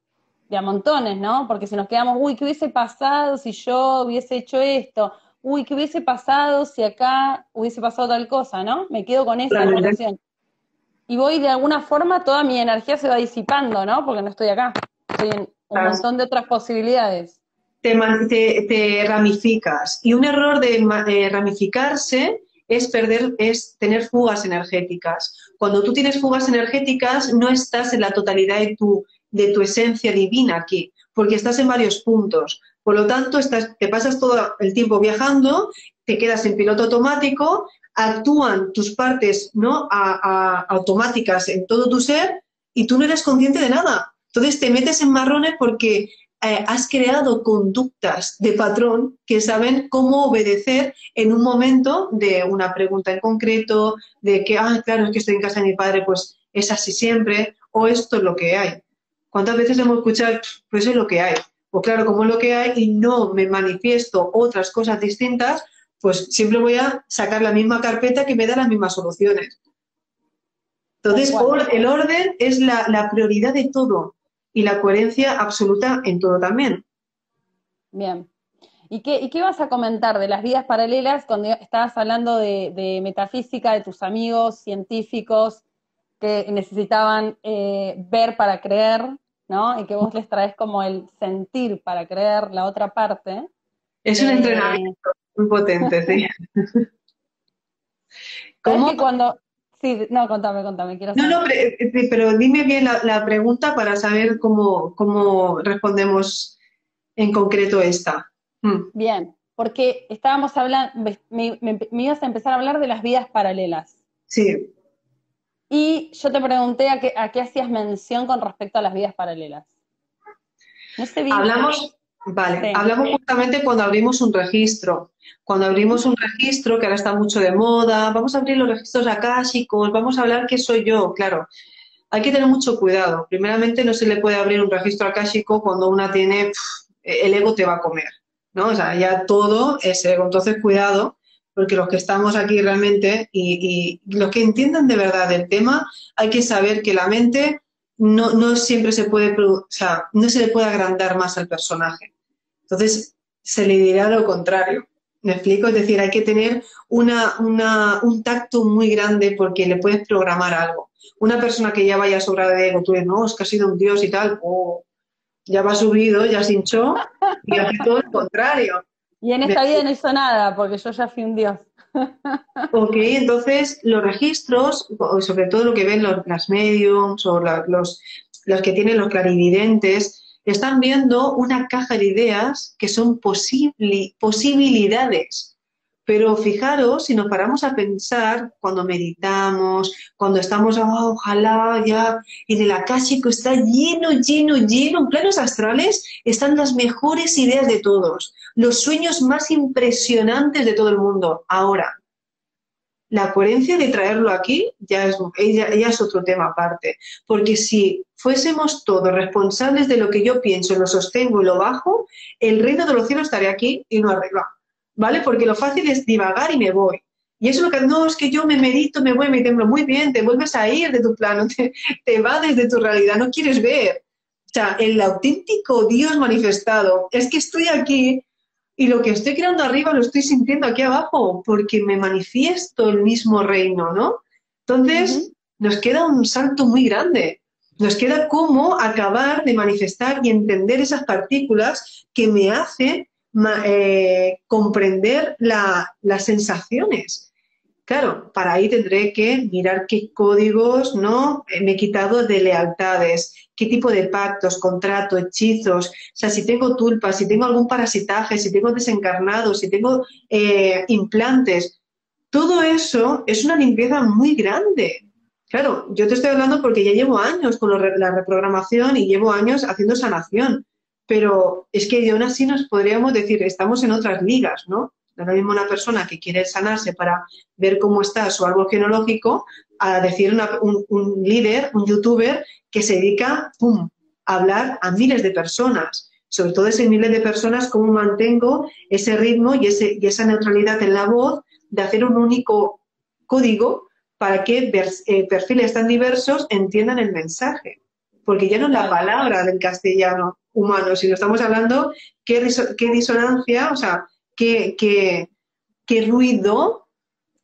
de a montones, ¿no? Porque si nos quedamos, uy, ¿qué hubiese pasado si yo hubiese hecho esto? Uy, ¿qué hubiese pasado si acá hubiese pasado tal cosa, ¿no? Me quedo con esa situación. Y voy de alguna forma, toda mi energía se va disipando, ¿no? Porque no estoy acá. Estoy en un montón de otras posibilidades. Te, te, ramificas. Y un error de ramificarse es perder, es tener fugas energéticas. Cuando tú tienes fugas energéticas, no estás en la totalidad de tu, de tu esencia divina aquí, porque estás en varios puntos. Por lo tanto, estás, te pasas todo el tiempo viajando, te quedas en piloto automático, actúan tus partes ¿no? automáticas en todo tu ser y tú no eres consciente de nada. Entonces te metes en marrones porque eh, has creado conductas de patrón que saben cómo obedecer en un momento de una pregunta en concreto, de que, ah, claro, es que estoy en casa de mi padre, pues es así siempre, o esto es lo que hay. ¿Cuántas veces hemos escuchado, pues es lo que hay? o claro como lo que hay y no me manifiesto otras cosas distintas, pues siempre voy a sacar la misma carpeta que me da las mismas soluciones. Entonces, el orden es la, prioridad de todo y la coherencia absoluta en todo también. Bien. ¿Y qué, qué vas a comentar de las vidas paralelas cuando estabas hablando de, metafísica, de tus amigos científicos que necesitaban eh, ver para creer, ¿no? Y que vos les traes como el sentir para creer la otra parte. Es un eh, entrenamiento muy potente, sí. <laughs> ¿Cómo? cuando, Sí, no, contame, contame. Quiero No, no, pero, dime bien la, pregunta para saber cómo, cómo respondemos en concreto esta. Mm. Bien, porque estábamos hablando, me, ibas a empezar a hablar de las vidas paralelas. Sí. Y yo te pregunté a qué, a qué hacías mención con respecto a las vidas paralelas. No sé bien. Hablamos, Vale, hablamos justamente cuando abrimos un registro. Cuando abrimos un registro, que ahora está mucho de moda, vamos a abrir los registros akáshicos, vamos a hablar qué soy yo, claro. Hay que tener mucho cuidado. Primeramente, no se le puede abrir un registro akáshico cuando una tiene, el ego te va a comer, ¿no? O sea, ya todo es ego. Entonces, cuidado, porque los que estamos aquí realmente y, y los que entiendan de verdad el tema, hay que saber que la mente no, no siempre se puede, o sea, no se le puede agrandar más al personaje. Entonces, se le dirá lo contrario. ¿Me explico? Es decir, hay que tener una, una, un tacto muy grande porque le puedes programar algo. Una persona que ya vaya sobrada de ego, tú dices, no, es que ha sido un dios y tal, o ya va subido, ya se hinchó, y hace todo el contrario. Y en esta vida no hizo nada, porque yo ya fui un dios. <laughs> Ok, entonces los registros, sobre todo lo que ven los, las mediums o los, los que tienen los clarividentes, están viendo una caja de ideas que son posibilidades. Pero fijaros, si nos paramos a pensar, cuando meditamos, cuando estamos, oh, ojalá ya, en el akáshico está lleno, lleno, lleno, en planos astrales están las mejores ideas de todos, los sueños más impresionantes de todo el mundo. Ahora, la coherencia de traerlo aquí ya es, otro tema aparte. Porque si fuésemos todos responsables de lo que yo pienso, lo sostengo y lo bajo, el reino de los cielos estaría aquí y no arriba. ¿Vale? Porque lo fácil es divagar y me voy. Y eso es lo que no es que yo me medito, me voy, me temblo. Muy bien, te vuelves a ir de tu plano, <laughs> te, te va desde tu realidad, no quieres ver. O sea, el auténtico Dios manifestado es que estoy aquí y lo que estoy creando arriba lo estoy sintiendo aquí abajo porque me manifiesto el mismo reino, ¿no? Entonces, nos queda un salto muy grande. Nos queda cómo acabar de manifestar y entender esas partículas que me hacen eh, comprender las sensaciones. Claro, para ahí tendré que mirar qué códigos no me he quitado de lealtades, qué tipo de pactos, contratos, hechizos, o sea, si tengo tulpas, si tengo algún parasitaje, si tengo desencarnados, si tengo eh, implantes, todo eso es una limpieza muy grande. Claro, yo te estoy hablando porque ya llevo años con la reprogramación y llevo años haciendo sanación, pero es que aún así nos podríamos decir, estamos en otras ligas, ¿no? No es lo mismo una persona que quiere sanarse para ver cómo está su árbol genológico a decir un, líder, un youtuber que se dedica a hablar a miles de personas. Sobre todo ese miles de personas, cómo mantengo ese ritmo y, ese, y esa neutralidad en la voz de hacer un único código para que eh, perfiles tan diversos entiendan el mensaje. Porque ya no es la palabra del castellano humano, sino estamos hablando qué, qué disonancia, o sea, qué, ruido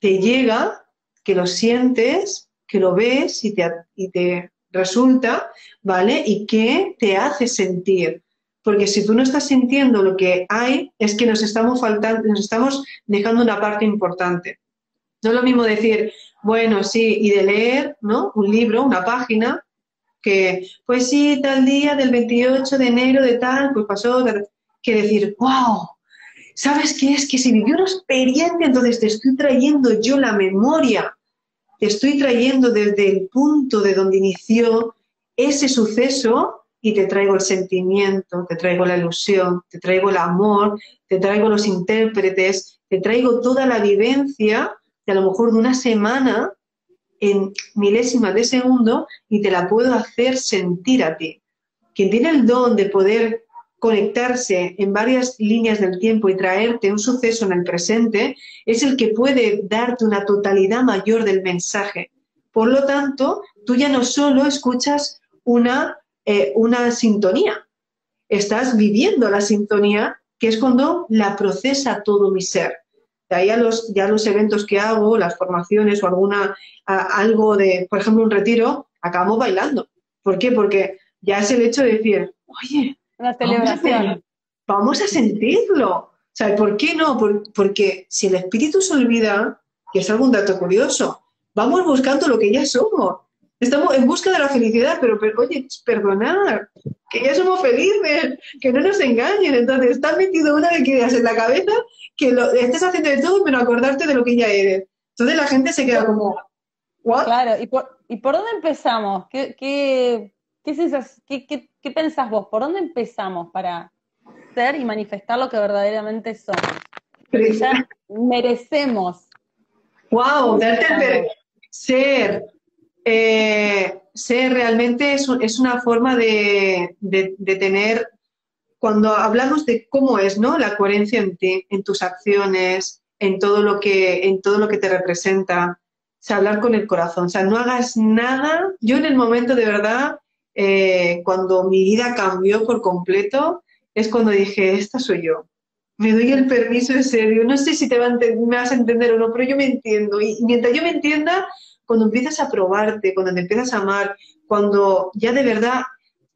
te llega, que lo sientes, que lo ves y te, y te resulta, ¿vale? Y qué te hace sentir. Porque si tú no estás sintiendo lo que hay, es que nos estamos faltando, nos estamos dejando una parte importante. No es lo mismo decir, bueno, sí, y de leer, ¿no? Un libro, una página, que, pues sí, tal día del 28 de enero de tal, pues pasó, que decir, wow, ¿Sabes qué es? Que si vivió una experiencia, entonces te estoy trayendo yo la memoria, estoy trayendo desde el punto de donde inició ese suceso y te traigo el sentimiento, te traigo la ilusión, te traigo el amor, te traigo los intérpretes, te traigo toda la vivencia de a lo mejor de una semana en milésimas de segundo y te la puedo hacer sentir a ti. Quien tiene el don de poder conectarse en varias líneas del tiempo y traerte un suceso en el presente, es el que puede darte una totalidad mayor del mensaje. Por lo tanto, tú ya no solo escuchas una, eh, una sintonía, estás viviendo la sintonía, que es cuando la procesa todo mi ser. De ahí a los, ya los eventos que hago, las formaciones o alguna, algo de, por ejemplo, un retiro, acabamos bailando. ¿Por qué? Porque ya es el hecho de decir, oye, una celebración. Vamos a, sentirlo. O ¿por qué no? porque si el espíritu se olvida, que es algún dato curioso, vamos buscando lo que ya somos. Estamos en busca de la felicidad, pero, oye, perdonar, que ya somos felices, que no nos engañen. Entonces, estás metido una de ideas en la cabeza que lo, estés haciendo de todo, pero acordarte de lo que ya eres. Entonces la gente se queda como, ¿what? Claro, ¿y por, ¿y por dónde empezamos? ¿Qué, qué, qué, qué, qué pensás vos? ¿Por dónde empezamos para ser y manifestar lo que verdaderamente somos? ya merecemos. ¡Wow! Darte ser, eh, ser realmente es, es una forma de, de, tener, cuando hablamos de cómo es ¿no? la coherencia en ti, en tus acciones, en todo lo que, en todo lo que te representa, o sea, hablar con el corazón, o sea, no hagas nada, yo en el momento de verdad, eh, cuando mi vida cambió por completo, es cuando dije, esta soy yo. Me doy el permiso de ser yo. No sé si te me vas a entender o no, pero yo me entiendo. Y mientras yo me entienda, cuando empiezas a probarte, cuando te empiezas a amar, cuando ya de verdad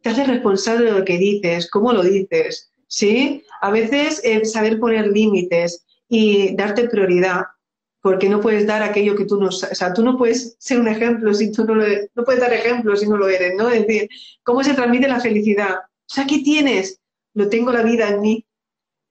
te haces responsable de lo que dices, cómo lo dices, ¿sí? A veces eh, saber poner límites y darte prioridad, porque no puedes dar aquello que tú no, o sea, tú no puedes ser un ejemplo si tú no lo, no puedes dar ejemplo si no lo eres, ¿no? Es decir, ¿cómo se transmite la felicidad? O sea, ¿qué tienes? Lo tengo la vida en mí,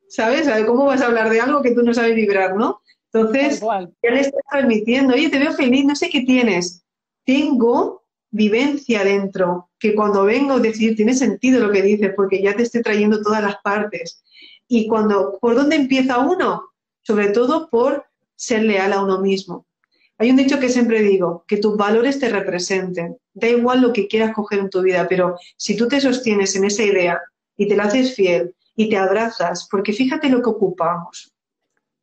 ¿sabes? ¿Cómo vas a hablar de algo que tú no sabes vibrar, no? Entonces, ya le estás transmitiendo, oye, te veo feliz, no sé qué tienes. Tengo vivencia dentro, que cuando vengo a decir, tiene sentido lo que dices, porque ya te estoy trayendo todas las partes. Y cuando, ¿por dónde empieza uno? Sobre todo por ser leal a uno mismo. Hay un dicho que siempre digo, que tus valores te representen. Da igual lo que quieras coger en tu vida, pero si tú te sostienes en esa idea y te la haces fiel y te abrazas, porque fíjate lo que ocupamos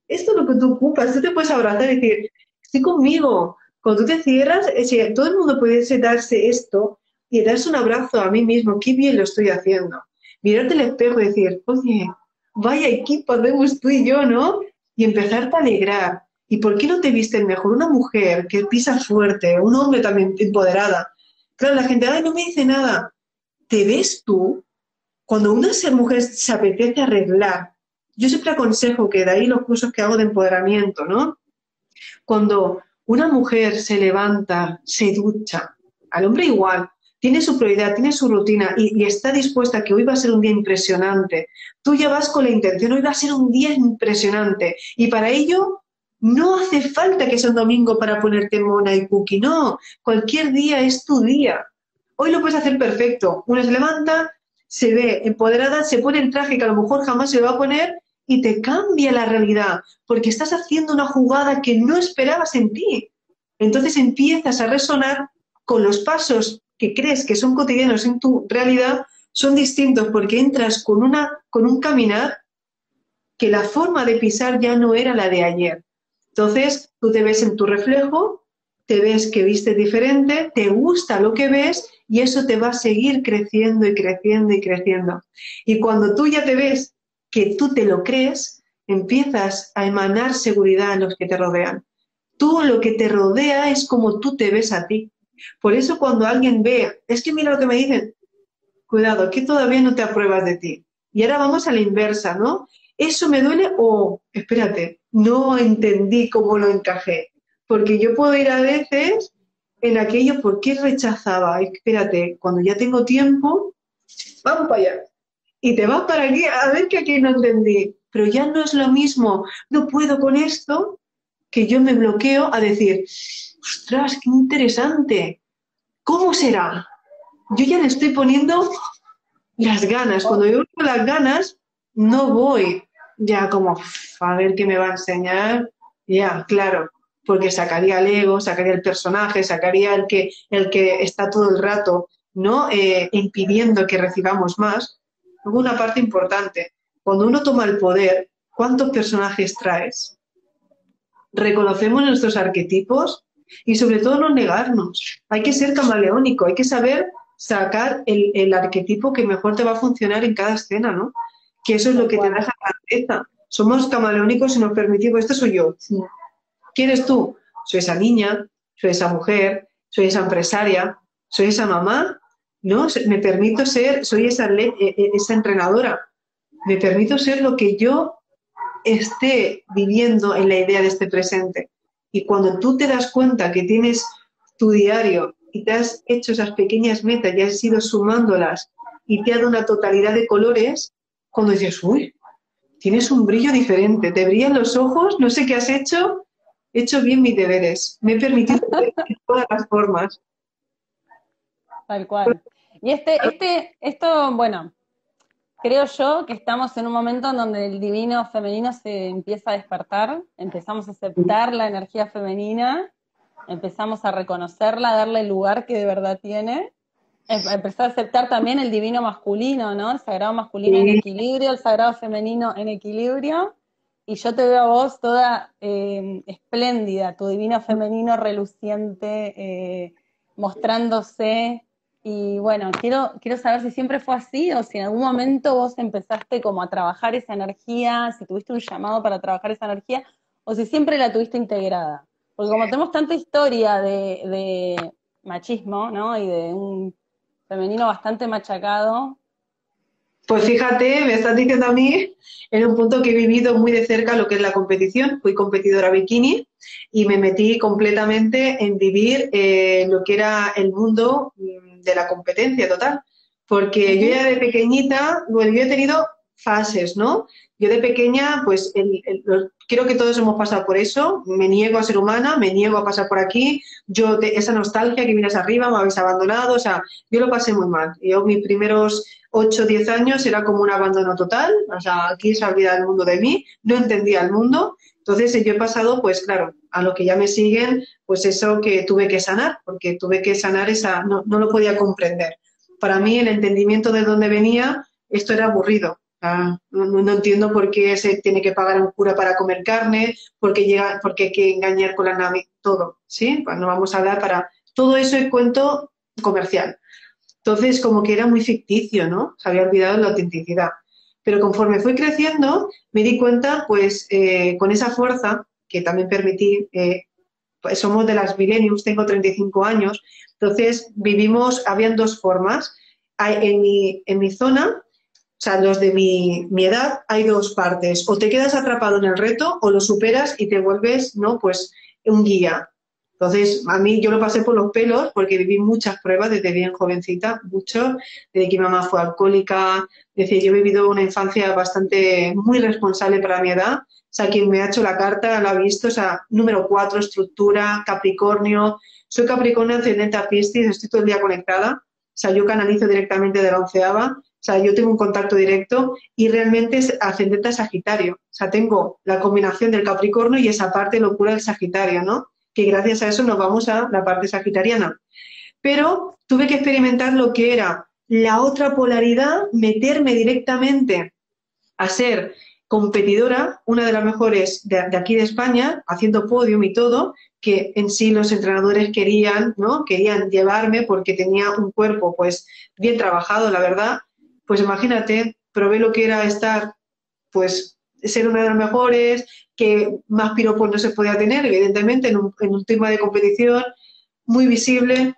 esto es lo que tú ocupas, tú te puedes abrazar y decir, estoy conmigo. Cuando tú te cierras, todo el mundo puede darse esto y darse un abrazo a mí mismo, qué bien lo estoy haciendo. Mirarte al espejo y decir, oye, vaya equipo hacemos tú y yo, ¿no? Y empezarte a alegrar. ¿Y por qué no te viste mejor una mujer que pisa fuerte, un hombre también empoderada? Claro, la gente, ay, no me dice nada. ¿Te ves tú? Cuando una mujer se apetece arreglar, yo siempre aconsejo que de ahí los cursos que hago de empoderamiento, ¿no? Cuando una mujer se levanta, se ducha, al hombre igual, tiene su prioridad, tiene su rutina y, está dispuesta a que hoy va a ser un día impresionante. Tú ya vas con la intención, hoy va a ser un día impresionante. Y para ello no hace falta que sea un domingo para ponerte mona y cookie, no. Cualquier día es tu día. Hoy lo puedes hacer perfecto. Una se levanta, se ve empoderada, se pone el traje que a lo mejor jamás se va a poner y te cambia la realidad, porque estás haciendo una jugada que no esperabas en ti. Entonces empiezas a resonar con los pasos que crees que son cotidianos en tu realidad, son distintos porque entras con, una, con un caminar que la forma de pisar ya no era la de ayer. Entonces tú te ves en tu reflejo, te ves que viste diferente, te gusta lo que ves y eso te va a seguir creciendo y creciendo y creciendo. Y cuando tú ya te ves que tú te lo crees, empiezas a emanar seguridad en los que te rodean. Tú lo que te rodea es como tú te ves a ti. Por eso cuando alguien ve, es que mira lo que me dicen, cuidado, que todavía no te apruebas de ti. Y ahora vamos a la inversa, ¿no? ¿Eso me duele o, espérate, no entendí cómo lo encajé? Porque yo puedo ir a veces en aquello, ¿por qué rechazaba? Espérate, cuando ya tengo tiempo, vamos para allá y te vas para aquí a ver que aquí no entendí. Pero ya no es lo mismo, no puedo con esto, que yo me bloqueo a decir, ostras, qué interesante, ¿cómo será? Yo ya le estoy poniendo las ganas. Cuando yo con las ganas, no voy ya como a ver qué me va a enseñar. Ya, claro, porque sacaría el ego, sacaría el personaje, sacaría el que, el que está todo el rato ¿no? Eh, impidiendo que recibamos más luego una parte importante. Cuando uno toma el poder, ¿cuántos personajes traes? ¿Reconocemos nuestros arquetipos? Y sobre todo no negarnos. Hay que ser camaleónico, hay que saber sacar el, arquetipo que mejor te va a funcionar en cada escena, ¿no? Que eso es lo que te da esa grandeza. Somos camaleónicos y nos permitimos, este soy yo. ¿Quién eres tú? Soy esa niña, soy esa mujer, soy esa empresaria, soy esa mamá, ¿no? Me permito ser, soy esa, e, e, esa entrenadora, me permito ser lo que yo esté viviendo en la idea de este presente. Y cuando tú te das cuenta que tienes tu diario y te has hecho esas pequeñas metas y has ido sumándolas y te ha dado una totalidad de colores, cuando dices, uy, tienes un brillo diferente, te brillan los ojos, no sé qué has hecho, he hecho bien mis deberes, me he permitido <laughs> de todas las formas. Tal cual. Y este, este, esto, bueno, creo yo que estamos en un momento en donde el divino femenino se empieza a despertar, empezamos a aceptar la energía femenina, empezamos a reconocerla, a darle el lugar que de verdad tiene, empezar a aceptar también el divino masculino, ¿no? El sagrado masculino en equilibrio, el sagrado femenino en equilibrio. Y yo te veo a vos toda eh, espléndida, tu divino femenino reluciente, eh, mostrándose y bueno, quiero, quiero saber si siempre fue así o si en algún momento vos empezaste como a trabajar esa energía, si tuviste un llamado para trabajar esa energía o si siempre la tuviste integrada. Porque como tenemos tanta historia de, de machismo, ¿no? Y de un femenino bastante machacado, pues fíjate, me estás diciendo a mí en un punto que he vivido muy de cerca lo que es la competición. Fui competidora bikini y me metí completamente en vivir eh, lo que era el mundo mm, de la competencia total. Porque yo ya de pequeñita, bueno, yo he tenido fases, ¿no? Yo de pequeña, pues creo que todos hemos pasado por eso. Me niego a ser humana, me niego a pasar por aquí. Yo, esa nostalgia que vienes arriba, me habéis abandonado, o sea, yo lo pasé muy mal. Yo, mis primeros 8 o 10 años era como un abandono total, o sea, aquí se olvida el mundo de mí, no entendía el mundo. Entonces yo he pasado, pues claro, a lo que ya me siguen, pues eso que tuve que sanar, porque tuve que sanar esa, no, no lo podía comprender. Para mí el entendimiento de dónde venía, esto era aburrido. No, no, entiendo por qué se tiene que pagar un cura para comer carne, por qué, llega, por qué hay que engañar con la nave, todo, ¿sí? Pues no vamos a hablar para... Todo eso es cuento comercial. Entonces, como que era muy ficticio, ¿no? Se había olvidado la autenticidad. Pero conforme fui creciendo, me di cuenta, pues, eh, con esa fuerza que también permití, eh, pues somos de las millenniums, tengo 35 años, entonces vivimos, habían dos formas. en, mi, en mi zona, o sea, los de mi, edad, hay dos partes. O te quedas atrapado en el reto o lo superas y te vuelves, ¿no? Pues un guía. Entonces, a mí yo lo pasé por los pelos porque viví muchas pruebas desde bien jovencita, mucho, desde que mi mamá fue alcohólica, decir, yo he vivido una infancia bastante, muy responsable para mi edad. O sea, quien me ha hecho la carta la ha visto, o sea, número cuatro, estructura, Capricornio. Soy Capricornio ascendente a Piscis, estoy todo el día conectada. O sea, yo canalizo directamente de la onceava. O sea, yo tengo un contacto directo y realmente es ascendente a Sagitario. O sea, tengo la combinación del Capricornio y esa parte locura del Sagitario, ¿no? que gracias a eso nos vamos a la parte sagitariana. Pero tuve que experimentar lo que era la otra polaridad, meterme directamente a ser competidora, una de las mejores de, aquí de España, haciendo podium y todo, que en sí los entrenadores querían, ¿no? Querían llevarme porque tenía un cuerpo pues bien trabajado, la verdad. Pues imagínate, probé lo que era estar pues ser una de las mejores, que más piropos no se podía tener, evidentemente, en un, tema de competición muy visible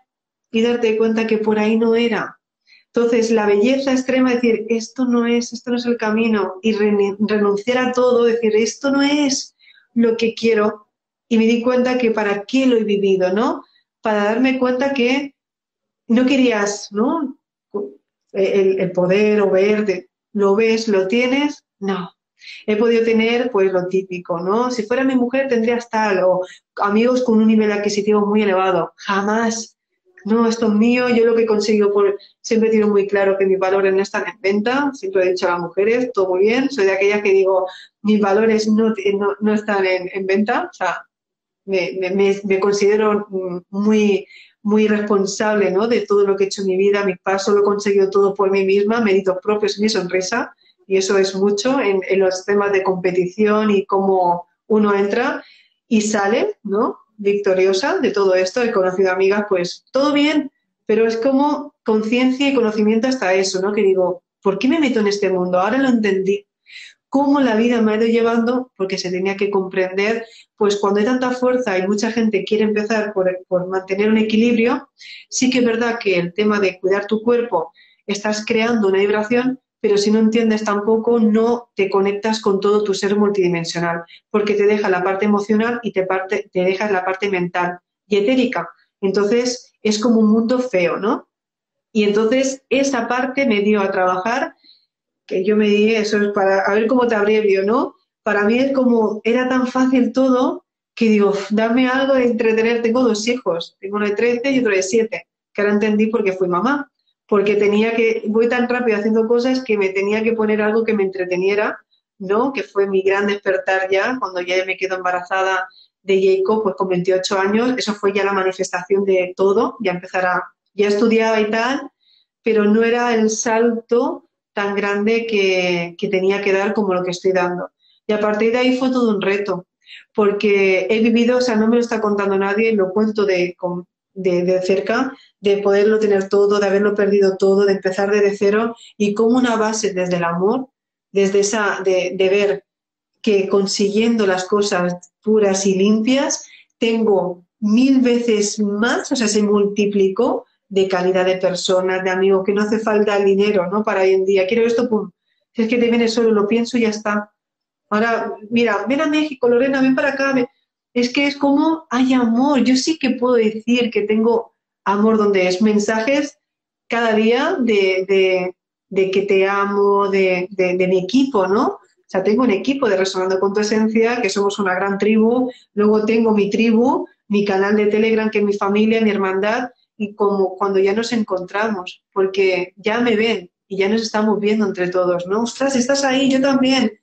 y darte cuenta que por ahí no era. Entonces, la belleza extrema, decir, esto no es, esto no es el camino, y renunciar a todo, decir, esto no es lo que quiero, y me di cuenta que para qué lo he vivido, ¿no? Para darme cuenta que no querías, ¿no? El, poder o ver, lo ves, lo tienes, no, He podido tener, pues, lo típico, ¿no? Si fuera mi mujer tendrías tal, o amigos con un nivel adquisitivo muy elevado. Jamás. No, esto es mío, yo lo que consigo por... Siempre he tenido muy claro que mis valores no están en venta, siempre he dicho a las mujeres, todo muy bien, soy de aquellas que digo, mis valores no, no, están en, venta, o sea, me, considero muy, muy responsable ¿no? de todo lo que he hecho en mi vida, mi paso lo he conseguido todo por mí misma, méritos propios, mi sonrisa, y eso es mucho en, en, los temas de competición y cómo uno entra y sale, ¿no? Victoriosa de todo esto. He conocido amigas, pues todo bien, pero es como conciencia y conocimiento hasta eso, ¿no? Que digo, ¿por qué me meto en este mundo? Ahora lo entendí. Cómo la vida me ha ido llevando, porque se tenía que comprender, pues cuando hay tanta fuerza y mucha gente quiere empezar por, mantener un equilibrio, sí que es verdad que el tema de cuidar tu cuerpo, estás creando una vibración, pero si no entiendes tampoco, no te conectas con todo tu ser multidimensional, porque te deja la parte emocional y te, parte, te deja la parte mental y etérica. Entonces es como un mundo feo, ¿no? Y entonces esa parte me dio a trabajar, que yo me di, eso es para, a ver cómo te abrevio, ¿no? Para mí es como, era tan fácil todo que digo, dame algo de entretener. Tengo dos hijos, tengo uno de 13 y otro de 7, que ahora entendí porque fui mamá porque tenía que, voy tan rápido haciendo cosas que me tenía que poner algo que me entreteniera, ¿no? Que fue mi gran despertar ya, cuando ya me quedo embarazada de Jacob, pues con 28 años, eso fue ya la manifestación de todo, ya empezar a, ya estudiaba y tal, pero no era el salto tan grande que, tenía que dar como lo que estoy dando. Y a partir de ahí fue todo un reto, porque he vivido, o sea, no me lo está contando nadie, lo cuento de, de, cerca, de poderlo tener todo, de haberlo perdido todo, de empezar desde cero y como una base desde el amor, desde esa, de, de ver que consiguiendo las cosas puras y limpias, tengo mil veces más, o sea, se multiplicó de calidad de personas, de amigos, que no hace falta el dinero, ¿no? Para hoy en día. Quiero esto, pum. Si es que te viene solo, lo pienso y ya está. Ahora, mira, ven a México, Lorena, ven para acá es que es como hay amor. Yo sí que puedo decir que tengo amor donde es mensajes cada día de, que te amo, de, mi equipo, ¿no? O sea, tengo un equipo de Resonando con tu Esencia, que somos una gran tribu. Luego tengo mi tribu, mi canal de Telegram, que es mi familia, mi hermandad, como cuando ya nos encontramos, porque ya me ven y ya nos estamos viendo entre todos, ¿no? Ostras, estás ahí, yo también.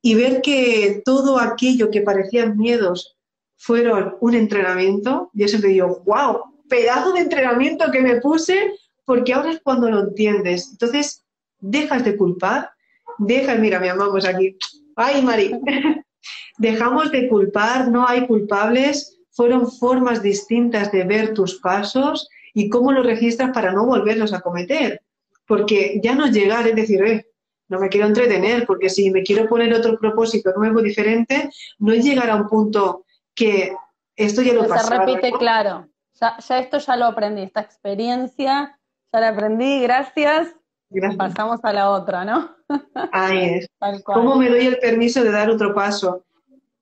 Y ver que todo aquello que parecían miedos fueron un entrenamiento. Yo siempre digo, wow, pedazo de entrenamiento que me puse, porque ahora es cuando lo entiendes. Entonces, dejas de culpar, dejas, mira, me amamos aquí. Ay, Mari. <laughs> Dejamos de culpar, no hay culpables, fueron formas distintas de ver tus pasos y cómo los registras para no volverlos a cometer. Porque ya no es llegar, es decir, eh, no me quiero entretener, porque si me quiero poner otro propósito nuevo, diferente, no es llegar a un punto que esto ya lo pasó. Se repite, claro. Ya, esto ya lo aprendí, esta experiencia ya la aprendí, gracias. Pasamos a la otra, ¿no? Ahí es. <laughs> ¿Cómo me doy el permiso de dar otro paso?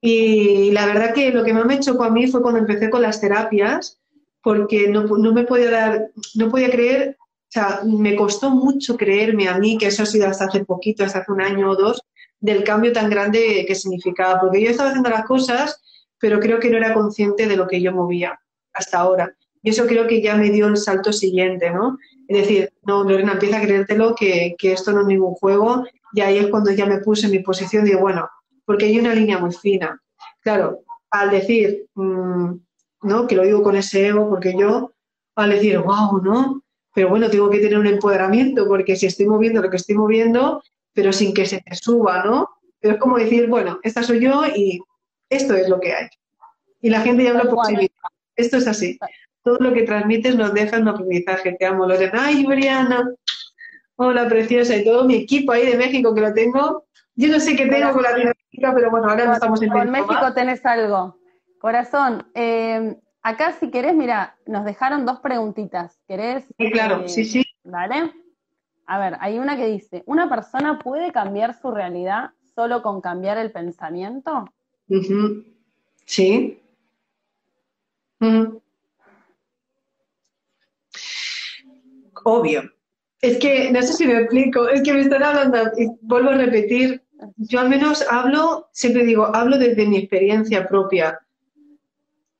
Y la verdad que lo que más me chocó a mí fue cuando empecé con las terapias, porque no, no me podía dar, no podía creer, o sea, me costó mucho creerme a mí, que eso ha sido hasta hace poquito, hasta hace un año o dos, del cambio tan grande que significaba, porque yo estaba haciendo las cosas pero creo que no era consciente de lo que yo movía hasta ahora. Y eso creo que ya me dio el salto siguiente, ¿no? Es decir, no, Lorena, empieza a creértelo que, que esto no es ningún juego. Y ahí es cuando ya me puse en mi posición digo, bueno, porque hay una línea muy fina. Claro, al decir, mm, ¿no? Que lo digo con ese ego, porque yo, al decir, wow, ¿no? Pero bueno, tengo que tener un empoderamiento, porque si estoy moviendo lo que estoy moviendo, pero sin que se te suba, ¿no? Pero es como decir, bueno, esta soy yo y esto es lo que hay. Y la gente ya habla por sí misma. Esto es así. Todo lo que transmites nos deja un aprendizaje. Te amo, Lorena. Ay, Briana. Hola, preciosa. Y todo mi equipo ahí de México que lo tengo. Yo no sé qué tengo con la Latinoamérica, pero bueno, ahora no estamos en Con México tenés algo. Corazón, eh, acá si querés, mira, nos dejaron dos preguntitas. ¿Querés? Sí, claro, eh, sí, sí. ¿Vale? A ver, hay una que dice, ¿una persona puede cambiar su realidad solo con cambiar el pensamiento? Sí. Obvio. Es que, no sé si me explico, es que me están hablando, y vuelvo a repetir, yo al menos hablo, siempre digo, hablo desde mi experiencia propia.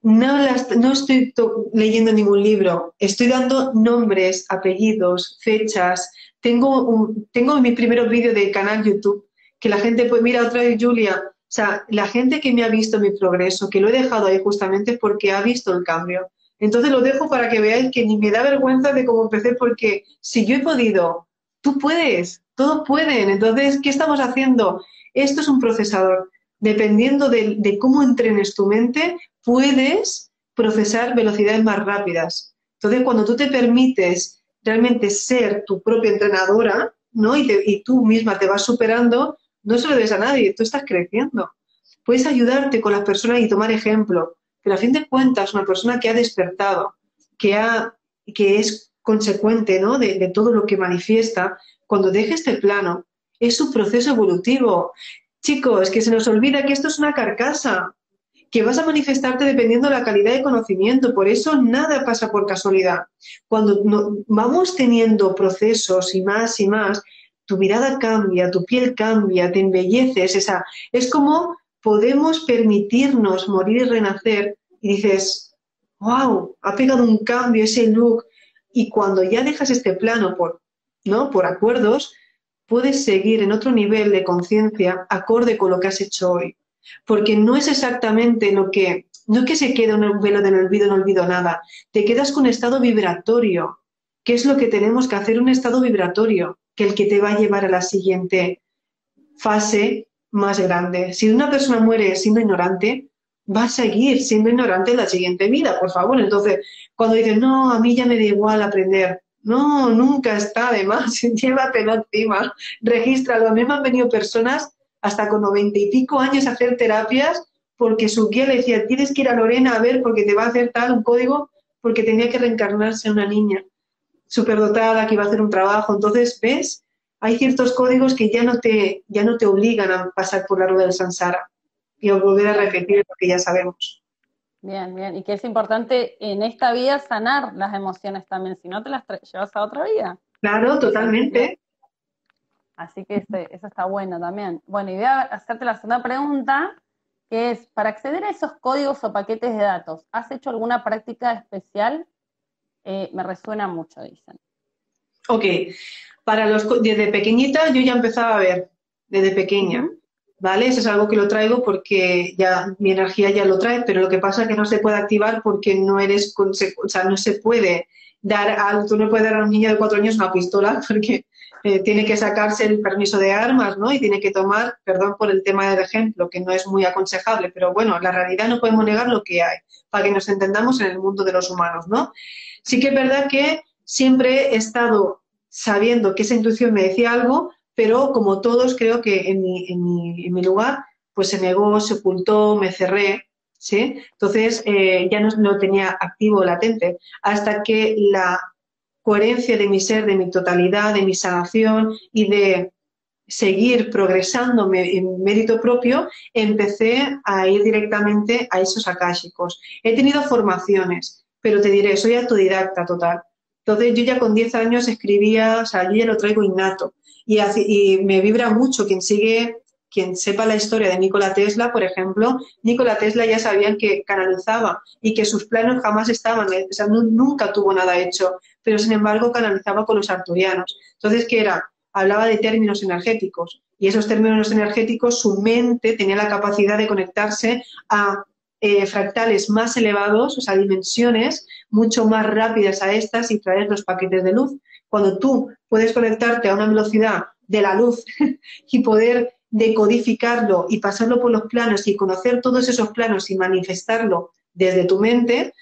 No, las, no estoy leyendo ningún libro, estoy dando nombres, apellidos, fechas. Tengo, un, tengo mis primeros vídeos de canal YouTube que la gente, pues mira, otra vez Julia, O sea, la gente que me ha visto mi progreso, que lo he dejado ahí justamente porque ha visto el cambio. Entonces lo dejo para que veáis que ni me da vergüenza de cómo empecé, porque si yo he podido, tú puedes, todos pueden. Entonces, ¿qué estamos haciendo? Esto es un procesador. Dependiendo de, cómo entrenes tu mente, puedes procesar velocidades más rápidas. Entonces, cuando tú te permites realmente ser tu propia entrenadora, ¿no? Y, tú misma te vas superando, no se lo des a nadie, tú estás creciendo. Puedes ayudarte con las personas y tomar ejemplo, pero a fin de cuentas, una persona que ha despertado, que, ha, que es consecuente ¿no? de, todo lo que manifiesta, cuando deje este plano, es su proceso evolutivo. Chicos, que se nos olvida que esto es una carcasa, que vas a manifestarte dependiendo de la calidad de conocimiento. Por eso nada pasa por casualidad. Cuando vamos teniendo procesos y más y más, tu mirada cambia, tu piel cambia, te embelleces. Esa, es como podemos permitirnos morir y renacer y dices, wow, ha pegado un cambio ese look. Y cuando ya dejas este plano por, ¿no? por acuerdos, puedes seguir en otro nivel de conciencia acorde con lo que has hecho hoy porque no es exactamente lo que, no es que se quede un velo del olvido, no olvido nada, te quedas con un estado vibratorio, que es lo que tenemos que hacer, un estado vibratorio, que el que te va a llevar a la siguiente fase más grande. Si una persona muere siendo ignorante, va a seguir siendo ignorante en la siguiente vida, por favor. Entonces, cuando dices, no, a mí ya me da igual aprender, no, nunca está de más, <laughs> llévatelo encima, regístralo. A mí me han venido personas hasta con noventa y pico años hacer terapias porque su guía le decía, tienes que ir a Lorena a ver porque te va a hacer tal un código porque tenía que reencarnarse una niña superdotada que iba a hacer un trabajo. Entonces, ¿ves? Hay ciertos códigos que ya no te, ya no te obligan a pasar por la rueda del Sansara y a volver a repetir lo que ya sabemos. Bien, bien. Y que es importante en esta vida sanar las emociones también, si no te las llevas a otra vida. Claro, totalmente. Así que este, eso está bueno también. Bueno, y voy a hacerte la segunda pregunta, que es, para acceder a esos códigos o paquetes de datos, ¿has hecho alguna práctica especial? Eh, me resuena mucho, dicen. Ok, para los, desde pequeñita yo ya empezaba a ver, desde pequeña, ¿vale? Eso es algo que lo traigo porque ya mi energía ya lo trae, pero lo que pasa es que no se puede activar porque no eres, o no se puede dar a, tú no puedes dar a un niño de cuatro años una pistola <laughs> porque eh, tiene que sacarse el permiso de armas, ¿no? Y tiene que tomar, perdón por el tema del ejemplo, que no es muy aconsejable, pero bueno, la realidad no podemos negar lo que hay, para que nos entendamos en el mundo de los humanos, ¿no? Sí que es verdad que siempre he estado sabiendo que esa intuición me decía algo, pero como todos creo que en mi, lugar, pues se negó, se ocultó, me cerré, ¿sí? Entonces eh, ya no, no tenía activo latente, hasta que la coherencia de mi ser, de mi totalidad, de mi sanación y de seguir progresándome en mérito propio, empecé a ir directamente a esos akáshicos. He tenido formaciones, pero te diré, soy autodidacta total. Entonces yo ya con 10 años escribía, o sea, yo ya lo traigo innato. Y, me vibra mucho quien sigue quien sepa la historia de Nikola Tesla, por ejemplo, Nikola Tesla ya sabían que canalizaba y que sus planos jamás estaban, o sea, nunca tuvo nada hecho, pero sin embargo canalizaba con los arturianos. Entonces, ¿qué era? Hablaba de términos energéticos y esos términos energéticos, su mente tenía la capacidad de conectarse a eh, fractales más elevados, o sea, dimensiones mucho más rápidas a estas y traer los paquetes de luz. Cuando tú puedes conectarte a una velocidad de la luz <laughs> y poder decodificarlo y pasarlo por los planos y conocer todos esos planos y manifestarlo desde tu mente,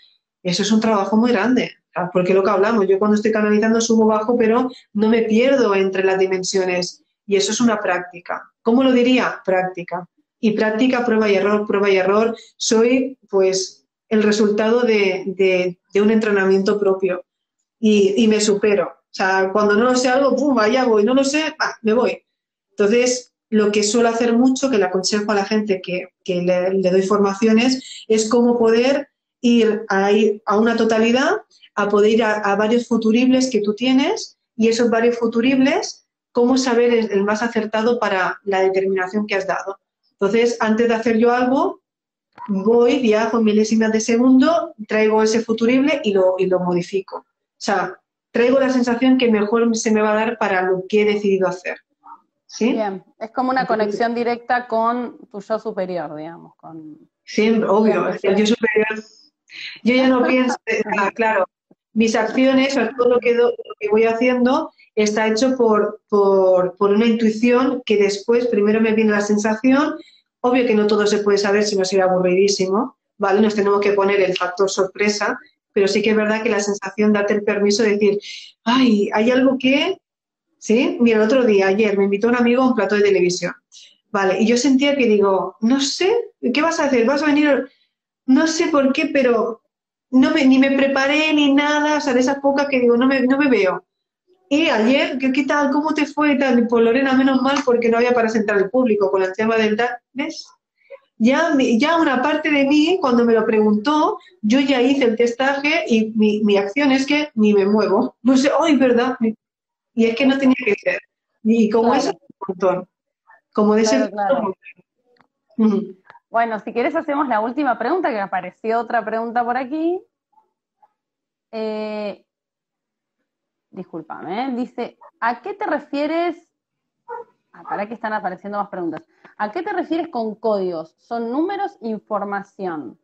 eso es un trabajo muy grande. Porque lo que hablamos, yo cuando estoy canalizando subo bajo, pero no me pierdo entre las dimensiones. Y eso es una práctica. ¿Cómo lo diría? Práctica. Y práctica, prueba y error, prueba y error. Soy, pues, el resultado de, un entrenamiento propio. Y, me supero. O sea, cuando no lo sé algo, pum, allá voy. No lo sé, me voy. Entonces, lo que suelo hacer mucho, que le aconsejo a la gente que, le, doy formaciones, es cómo poder ir a, a una totalidad, a poder ir a, varios futuribles que tú tienes y esos varios futuribles, cómo saber el, más acertado para la determinación que has dado. Entonces, antes de hacer yo algo, voy, viajo milésimas de segundo, traigo ese futurible y lo, y lo modifico. O sea, traigo la sensación que mejor se me va a dar para lo que he decidido hacer. ¿sí? Bien, es como una conexión directa con tu yo superior, digamos. Con... Sí, obvio, el yo superior. Yo ya no pienso, ah, <laughs> claro, mis acciones, todo lo que, lo que voy haciendo está hecho por, por, por, una intuición que después primero me viene la sensación, obvio que no todo se puede saber si no sería aburridísimo, ¿vale? Nos tenemos que poner el factor sorpresa, pero sí que es verdad que la sensación date el permiso de decir, ay, hay algo que, ¿sí? Mira, el otro día, ayer, me invitó un amigo a un plato de televisión, ¿vale? Y yo sentía que digo, no sé, ¿qué vas a hacer? ¿Vas a venir? No sé por qué, pero no me, ni me preparé ni nada, o sea, de esas pocas que digo, no me, no me veo. Y ayer, ¿qué, ¿qué, tal? ¿Cómo te fue? Y tal, pues Lorena, menos mal porque no había para sentar el público con el tema del ¿ves? Ya, ya una parte de mí, cuando me lo preguntó, yo ya hice el testaje y mi, mi acción es que ni me muevo. No sé, ¡ay, verdad! Y es que no tenía que ser. Y como eso, un montón. Como de ese... Bueno, si quieres hacemos la última pregunta, que apareció otra pregunta por aquí. Eh, discúlpame, ¿eh? dice, ¿a qué te refieres? Ah, para que están apareciendo más preguntas. ¿A qué te refieres con códigos? ¿Son números, información?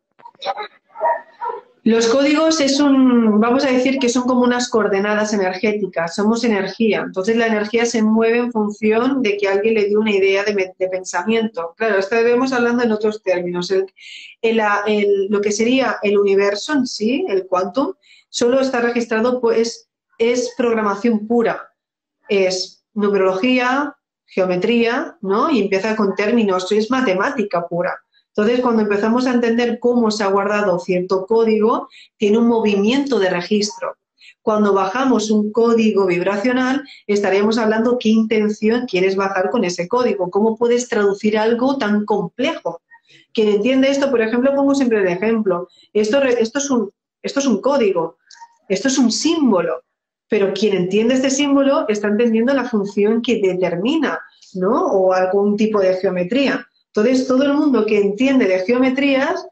Los códigos es un, vamos a decir que son como unas coordenadas energéticas, somos energía. Entonces la energía se mueve en función de que alguien le dio una idea de, pensamiento. Claro, estaremos hablando en otros términos. lo que sería el universo en sí, el quantum, solo está registrado, pues, es programación pura. Es numerología, geometría, ¿no? Y empieza con términos, es matemática pura. Entonces, cuando empezamos a entender cómo se ha guardado cierto código, tiene un movimiento de registro. Cuando bajamos un código vibracional, estaríamos hablando qué intención quieres bajar con ese código, cómo puedes traducir algo tan complejo. Quien entiende esto, por ejemplo, pongo siempre el ejemplo, esto, esto, es un, esto es un código, esto es un símbolo, pero quien entiende este símbolo está entendiendo la función que determina, ¿no? O algún tipo de geometría. Entonces, todo el mundo que entiende de geometrías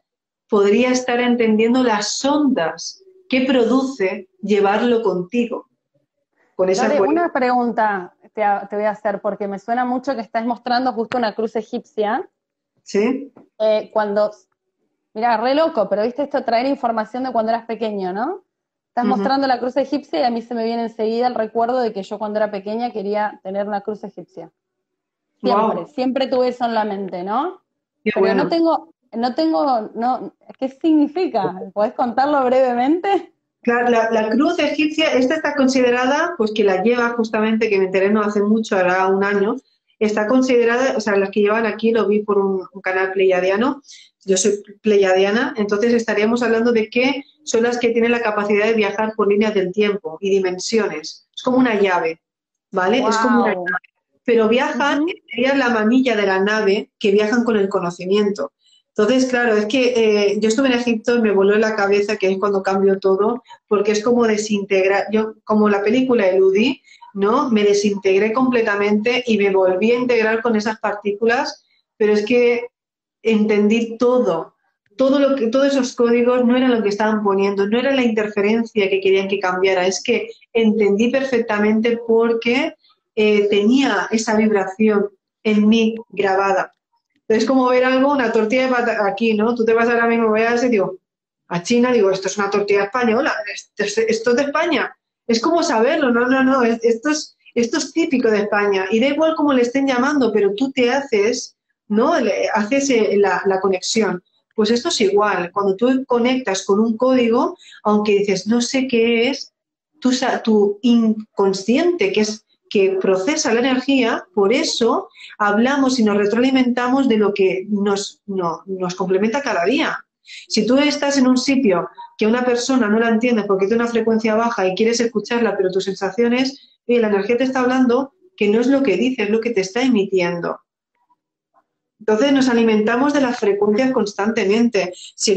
podría estar entendiendo las ondas que produce llevarlo contigo. Con esa una pregunta te, voy a hacer, porque me suena mucho que estás mostrando justo una cruz egipcia. Sí. Eh, cuando, mira, re loco, pero viste esto traer información de cuando eras pequeño, ¿no? Estás mostrando la cruz egipcia y a mí se me viene enseguida el recuerdo de que yo cuando era pequeña quería tener una cruz egipcia. Siempre, siempre tuve eso en la mente, ¿no? Pero no tengo, no tengo, no, ¿qué significa? ¿Puedes contarlo brevemente? Claro, la, cruz egipcia, esta está considerada, pues que la lleva justamente, que me enteré no hace mucho, hará un año, está considerada, o sea, las que llevan aquí lo vi por un, canal pleiadiano, yo soy pleiadiana, entonces estaríamos hablando de que son las que tienen la capacidad de viajar por líneas del tiempo y dimensiones. Es como una llave, ¿vale? Es como una llave pero viajan, sería la manilla de la nave que viajan con el conocimiento. Entonces, claro, es que eh, yo estuve en Egipto y me voló en la cabeza que es cuando cambio todo, porque es como desintegrar, yo como la película Eludí, ¿no? Me desintegré completamente y me volví a integrar con esas partículas, pero es que entendí todo, todo lo que, todos esos códigos no eran lo que estaban poniendo, no era la interferencia que querían que cambiara, es que entendí perfectamente por qué eh, tenía esa vibración en mí grabada. Es como ver algo, una tortilla de patata aquí, ¿no? Tú te vas ahora mismo, veas y digo, a China, digo, esto es una tortilla española, esto es, esto es de España. Es como saberlo, no, no, no, esto es, esto es típico de España. Y da igual cómo le estén llamando, pero tú te haces, ¿no? haces eh, la conexión. Pues esto es igual, cuando tú conectas con un código, aunque dices, no sé qué es, tu, inconsciente, que es que procesa la energía, por eso hablamos y nos retroalimentamos de lo que nos, nos complementa cada día. Si tú estás en un sitio que una persona no la entiende porque tiene una frecuencia baja y quieres escucharla, pero tus sensaciones, la energía te está hablando que no es lo que dice, es lo que te está emitiendo. Entonces nos alimentamos de las frecuencias constantemente. Si,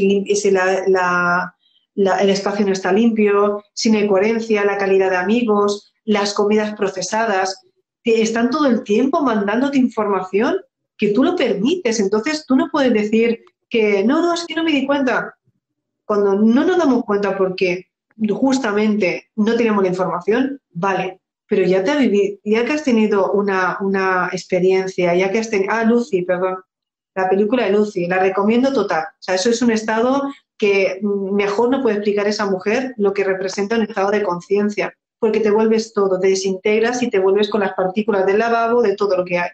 el espacio no está limpio, sin hay coherencia, la calidad de amigos, las comidas procesadas, que están todo el tiempo mandándote información que tú lo permites. Entonces tú no puedes decir que no, no, es que no me di cuenta. Cuando no nos damos cuenta porque justamente no tenemos la información, vale, pero ya te ha vivido, ya que has tenido una, una experiencia, ya que has tenido, ah, Lucy, perdón, la película de Lucy, la recomiendo total. O sea, eso es un estado que mejor no puede explicar esa mujer lo que representa un estado de conciencia, porque te vuelves todo, te desintegras y te vuelves con las partículas del lavabo, de todo lo que hay.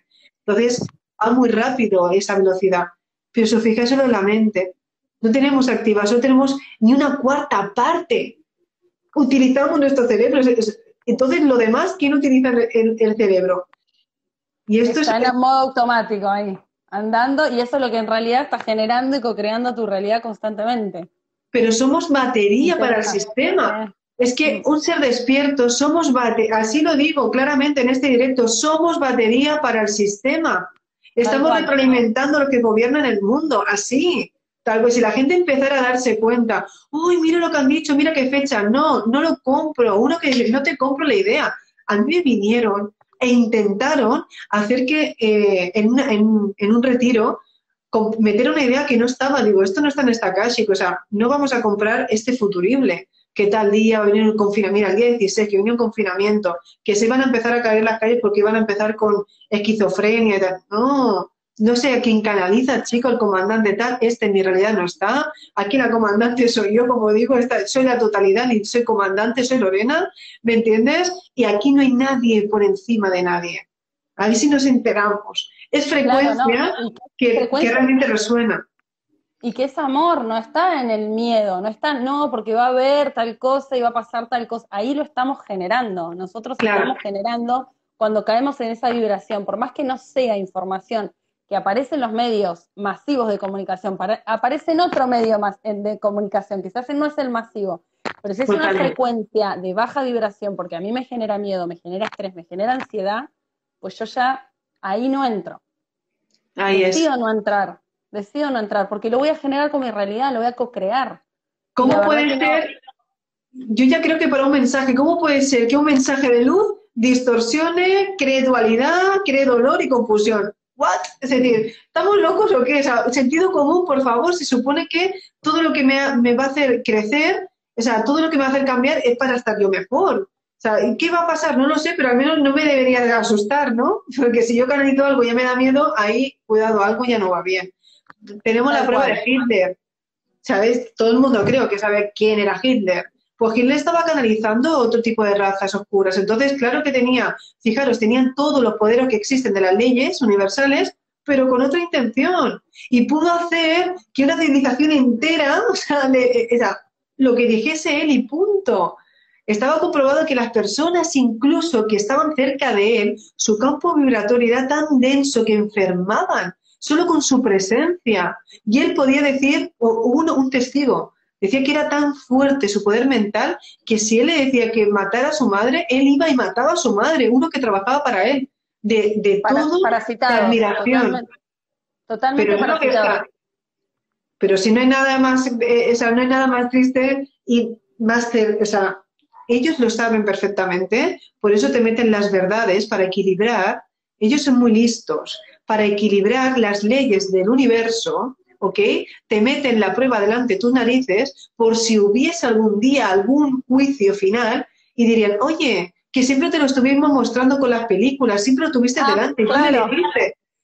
Entonces, va muy rápido esa velocidad. Pero si os fijáis en la mente, no tenemos activa, no tenemos ni una cuarta parte. Utilizamos nuestro cerebro. Entonces, lo demás, ¿quién utiliza el, el cerebro? Y esto Está en modo automático ahí andando y eso es lo que en realidad está generando y co-creando tu realidad constantemente. Pero somos batería para el sistema. Es que un ser despierto, somos batería, así lo digo claramente en este directo, somos batería para el sistema. Estamos retroalimentando lo que gobierna en el mundo, así. Tal vez si la gente empezara a darse cuenta, uy, mira lo que han dicho, mira qué fecha, no, no lo compro, uno que no te compro la idea. A mí me vinieron e intentaron hacer que eh, en, en, un retiro meter una idea que no estaba, digo, esto no está en esta casa, o sea, no vamos a comprar este futurible, que tal día va a un confinamiento, el día 16 que viene un confinamiento, que se iban a empezar a caer las calles porque iban a empezar con esquizofrenia y tal. No, no sé a quién canaliza, chico, el comandante tal, este en mi realidad no está, aquí la comandante soy yo, como digo, soy la totalidad, ni soy comandante, soy Lorena, ¿me entiendes? Y aquí no hay nadie por encima de nadie. A ver si nos enteramos. Es frecuencia que, realmente resuena. Y que es amor, no está en el miedo, no está, no, porque va a haber tal cosa y va a pasar tal cosa. Ahí lo estamos generando. Nosotros estamos generando cuando caemos en esa vibración, por más que no sea información que aparece en los medios masivos de comunicación, aparece en otro medio más, de comunicación, quizás no es el masivo, pero si es una frecuencia de baja vibración, porque a mí me genera miedo, me genera estrés, me genera ansiedad, pues yo ya ahí no entro. Ahí decido no entrar, decido no entrar, porque lo voy a generar con mi realidad, lo voy a co-crear. ¿Cómo puede ser? Yo ya creo que para un mensaje, ¿cómo puede ser que un mensaje de luz distorsione, cree dualidad, cree dolor y confusión? ¿What? Es decir, ¿estamos locos o qué? O sentido común, por favor, se supone que todo lo que me, va a hacer crecer, o sea, todo lo que me va a hacer cambiar es para estar yo mejor. O sea, ¿qué va a pasar? No lo sé, pero al menos no me debería de asustar, ¿no? <laughs> Porque si yo canalizo algo y ya me da miedo, ahí, cuidado, algo ya no va bien. Tenemos la prueba de Hitler. ¿Sabes? Todo el mundo creo que sabe quién era Hitler pues Hitler estaba canalizando otro tipo de razas oscuras. Entonces, claro que tenía, fijaros, tenían todos los poderes que existen de las leyes universales, pero con otra intención. Y pudo hacer que una civilización entera, <laughs> o sea, lo que dijese él y punto. Estaba comprobado que las personas incluso que estaban cerca de él, su campo vibratorio era tan denso que enfermaban solo con su presencia. Y él podía decir, o un testigo, Decía que era tan fuerte su poder mental que si él le decía que matara a su madre, él iba y mataba a su madre, uno que trabajaba para él. De, de todo admiración. Totalmente, pero, pero si no hay nada más, eh, o sea, no hay nada más triste y más, o sea, ellos lo saben perfectamente, por eso te meten las verdades para equilibrar. Ellos son muy listos para equilibrar las leyes del universo ¿ok? Te meten la prueba delante de tus narices por si hubiese algún día algún juicio final y dirían, oye, que siempre te lo estuvimos mostrando con las películas, siempre lo tuviste ah, delante, claro.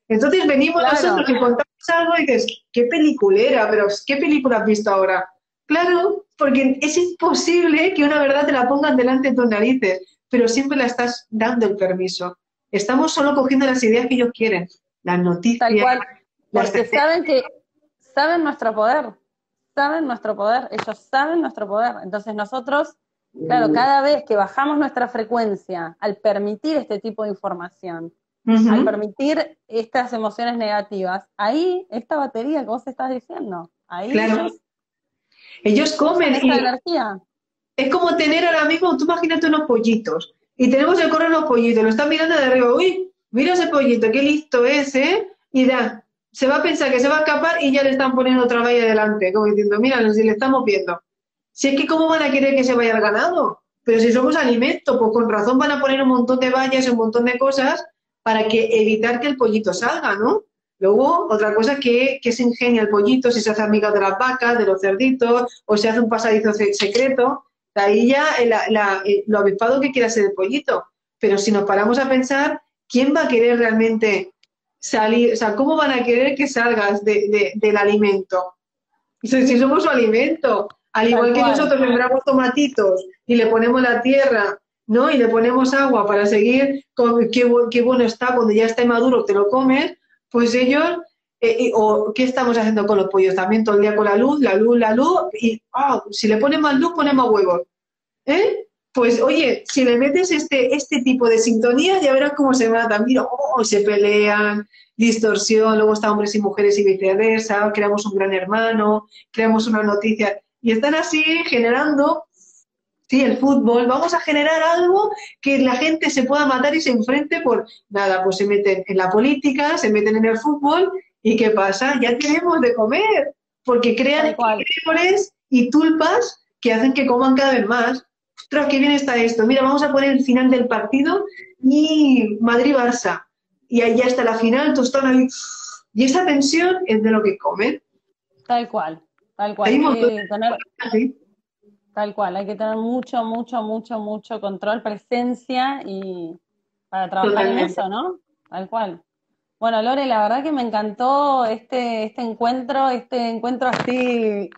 Entonces venimos nosotros y contamos algo y dices, qué peliculera, pero ¿qué película has visto ahora? Claro, porque es imposible que una verdad te la pongan delante de tus narices, pero siempre la estás dando el permiso. Estamos solo cogiendo las ideas que ellos quieren, las noticias. Tal cual, porque saben que saben nuestro poder, saben nuestro poder, ellos saben nuestro poder. Entonces nosotros, claro, cada vez que bajamos nuestra frecuencia al permitir este tipo de información, al permitir estas emociones negativas, ahí esta batería que vos estás diciendo, ahí ellos, ellos comen y energía. es como tener ahora mismo, tú imagínate unos pollitos y tenemos el correo de los pollitos, lo están mirando de arriba, uy, mira ese pollito, qué listo es, ¿eh? Y da, se va a pensar que se va a escapar y ya le están poniendo otra valla delante, como diciendo, mira, si le estamos viendo. Si es que, ¿cómo van a querer que se vaya el ganado? Pero si somos alimento, pues con razón van a poner un montón de vallas un montón de cosas para que evitar que el pollito salga, ¿no? Luego, otra cosa es que, que se ingenia el pollito, si se hace amiga de las vacas, de los cerditos, o se hace un pasadizo secreto, ahí ya lo avispado que quiera ser el pollito. pero si nos paramos a pensar, ¿quién va a querer realmente salir? O sea, ¿cómo van a querer que salgas del alimento? Si somos su alimento, al igual que nosotros sembramos tomatitos y le ponemos la tierra, ¿no? Y le ponemos agua para seguir con qué, qué bueno está, cuando ya está maduro te lo comes, pues ellos eh, o qué estamos haciendo con los pollos también todo el día con la luz, la luz, la luz, y ah, si le pones más luz, pones más huevos. ¿Eh? Pues oye, si le metes este, este tipo de sintonía, ya verás cómo se matan. Mira, oh, se pelean, distorsión, luego están hombres y mujeres y viceversa, creamos un gran hermano, creamos una noticia. Y están así generando, sí, el fútbol, vamos a generar algo que la gente se pueda matar y se enfrente por nada, pues se meten en la política, se meten en el fútbol ¿Y qué pasa? Ya tenemos de comer, porque crean árboles y tulpas que hacen que coman cada vez más. Ostras, qué bien está esto. Mira, vamos a poner el final del partido y Madrid-Barça. Y ahí ya está la final, tostón ahí. Y esa tensión es de lo que comen. Tal cual, tal cual. Hay tener, Tal cual, hay que tener mucho, mucho, mucho, mucho control, presencia y para trabajar en eso, ¿no? Tal cual. Bueno, Lore, la verdad que me encantó este, este encuentro, este encuentro así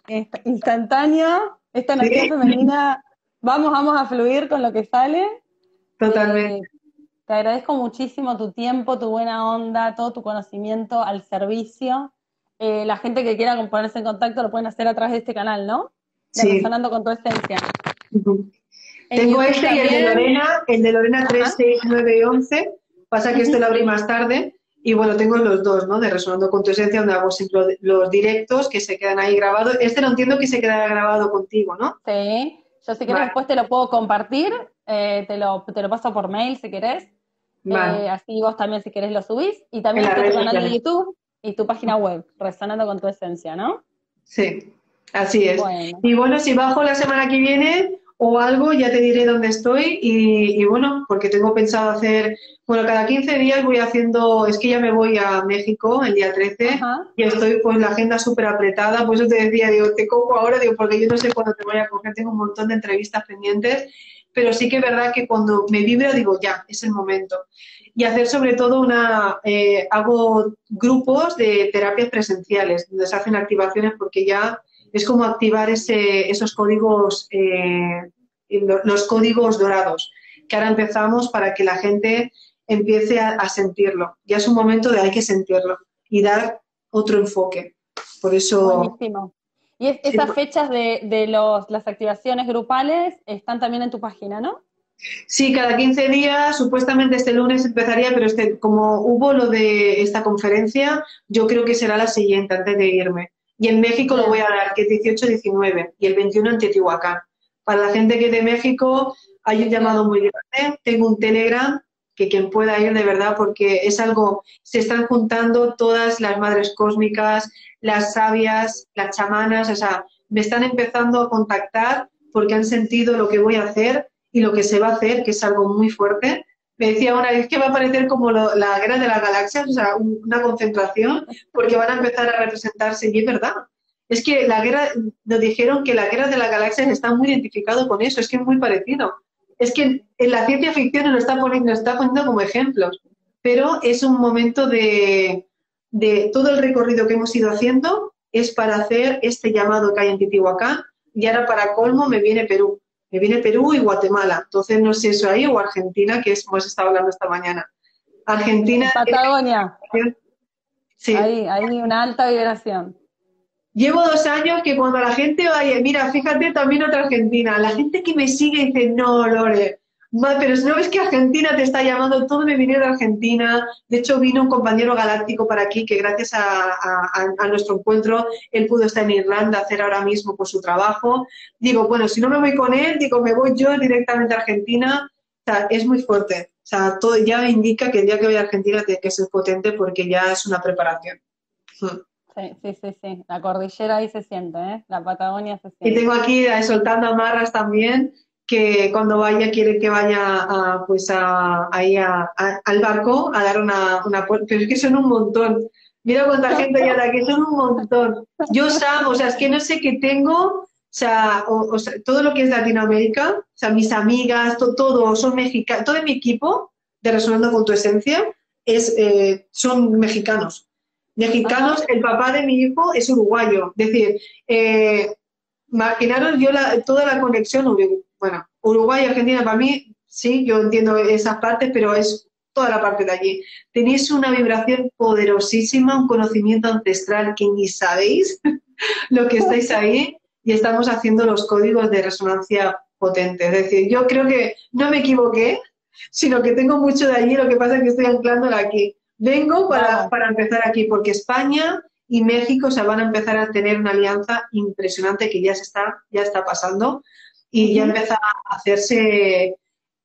instantáneo, esta energía femenina. Vamos, vamos a fluir con lo que sale. Totalmente. Eh, te agradezco muchísimo tu tiempo, tu buena onda, todo tu conocimiento al servicio. Eh, la gente que quiera ponerse en contacto lo pueden hacer a través de este canal, ¿no? sí. con tu esencia. Tengo este y el de Lorena, el de Lorena 3, 6, 9 y 11. Pasa que este lo abrí más tarde. Y bueno, tengo los dos, ¿no? De Resonando con tu Esencia, donde hago siempre los directos que se quedan ahí grabados. Este no entiendo que se queda grabado contigo, ¿no? Sí, yo si quieres después te lo puedo compartir, eh, te, lo, te lo paso por mail si querés. Eh, así vos también si querés lo subís. Y también tu canal de YouTube y tu página web, Resonando con tu Esencia, ¿no? Sí, así es. Y bueno, si bajo la semana que viene, o algo, ya te diré dónde estoy y, bueno, porque tengo pensado hacer, bueno, cada 15 días voy haciendo, es que ya me voy a México el día 13 y estoy pues la agenda súper apretada, pues eso te decía, digo, te cojo ahora, digo, porque yo no sé cuándo te voy a coger, tengo un montón de entrevistas pendientes, pero sí que es verdad que cuando me vibra digo, ya, es el momento. Y hacer sobre todo una, eh, hago grupos de terapias presenciales, donde se hacen activaciones porque ya es como activar ese, esos códigos, eh, los códigos dorados, que ahora empezamos para que la gente empiece a, sentirlo. Ya es un momento de hay que sentirlo y dar otro enfoque. Por eso... Buenísimo. Y esas fechas de, de los, las activaciones grupales están también en tu página, ¿no? Sí, cada 15 días, supuestamente este lunes empezaría, pero este, como hubo lo de esta conferencia, yo creo que será la siguiente antes de irme. Y en México lo voy a dar, que es 18-19 y el 21 en Teotihuacán. Para la gente que es de México, hay un llamado muy grande. Tengo un Telegram que quien pueda ir de verdad, porque es algo, se están juntando todas las madres cósmicas, las sabias, las chamanas, o sea, me están empezando a contactar porque han sentido lo que voy a hacer y lo que se va a hacer, que es algo muy fuerte me decía una vez que va a parecer como la guerra de las galaxias, o sea, una concentración, porque van a empezar a representarse, y es verdad. Es que la guerra, nos dijeron que la guerra de las galaxias está muy identificado con eso, es que es muy parecido. Es que en la ciencia ficción nos está poniendo, está poniendo como ejemplos, pero es un momento de, de todo el recorrido que hemos ido haciendo, es para hacer este llamado que hay en Titihuacán, y ahora para colmo me viene Perú me viene Perú y Guatemala. Entonces, no sé eso ahí o Argentina, que es como hemos estado hablando esta mañana. Argentina. Patagonia. Sí. Ahí, hay una alta vibración. Llevo dos años que cuando la gente vaya, mira, fíjate también otra Argentina, la gente que me sigue dice, no, Lore, pero si no ves que Argentina te está llamando, todo me viene de Argentina. De hecho, vino un compañero galáctico para aquí que gracias a, nuestro encuentro, él pudo estar en Irlanda, hacer ahora mismo por su trabajo. Digo, bueno, si no me voy con él, digo, me voy yo directamente a Argentina. O sea, es muy fuerte. O sea, todo ya indica que el día que voy a Argentina tiene que ser potente porque ya es una preparación. Hmm. Sí, sí, sí, sí. La cordillera ahí se siente, ¿eh? La Patagonia se siente. Y tengo aquí eh, soltando amarras también que cuando vaya quiere que vaya a, pues a, ahí al barco a dar una, una pero es que son un montón. Mira cuánta gente hay aquí, son un montón. Yo sabo, o sea, es que no sé qué tengo, o sea, todo lo que es Latinoamérica, o sea, mis amigas, todo, son mexicanos, todo mi equipo de Resonando con tu Esencia es, eh, son mexicanos. Mexicanos, el papá de mi hijo es uruguayo. Es decir, eh, imaginaros yo toda la conexión, bueno, Uruguay y Argentina para mí, sí, yo entiendo esas partes, pero es toda la parte de allí. Tenéis una vibración poderosísima, un conocimiento ancestral que ni sabéis <laughs> lo que estáis ahí y estamos haciendo los códigos de resonancia potentes. Es decir, yo creo que no me equivoqué, sino que tengo mucho de allí, lo que pasa es que estoy anclándola aquí. Vengo para, para empezar aquí, porque España y México se van a empezar a tener una alianza impresionante que ya se está, ya está pasando y ya empieza a hacerse,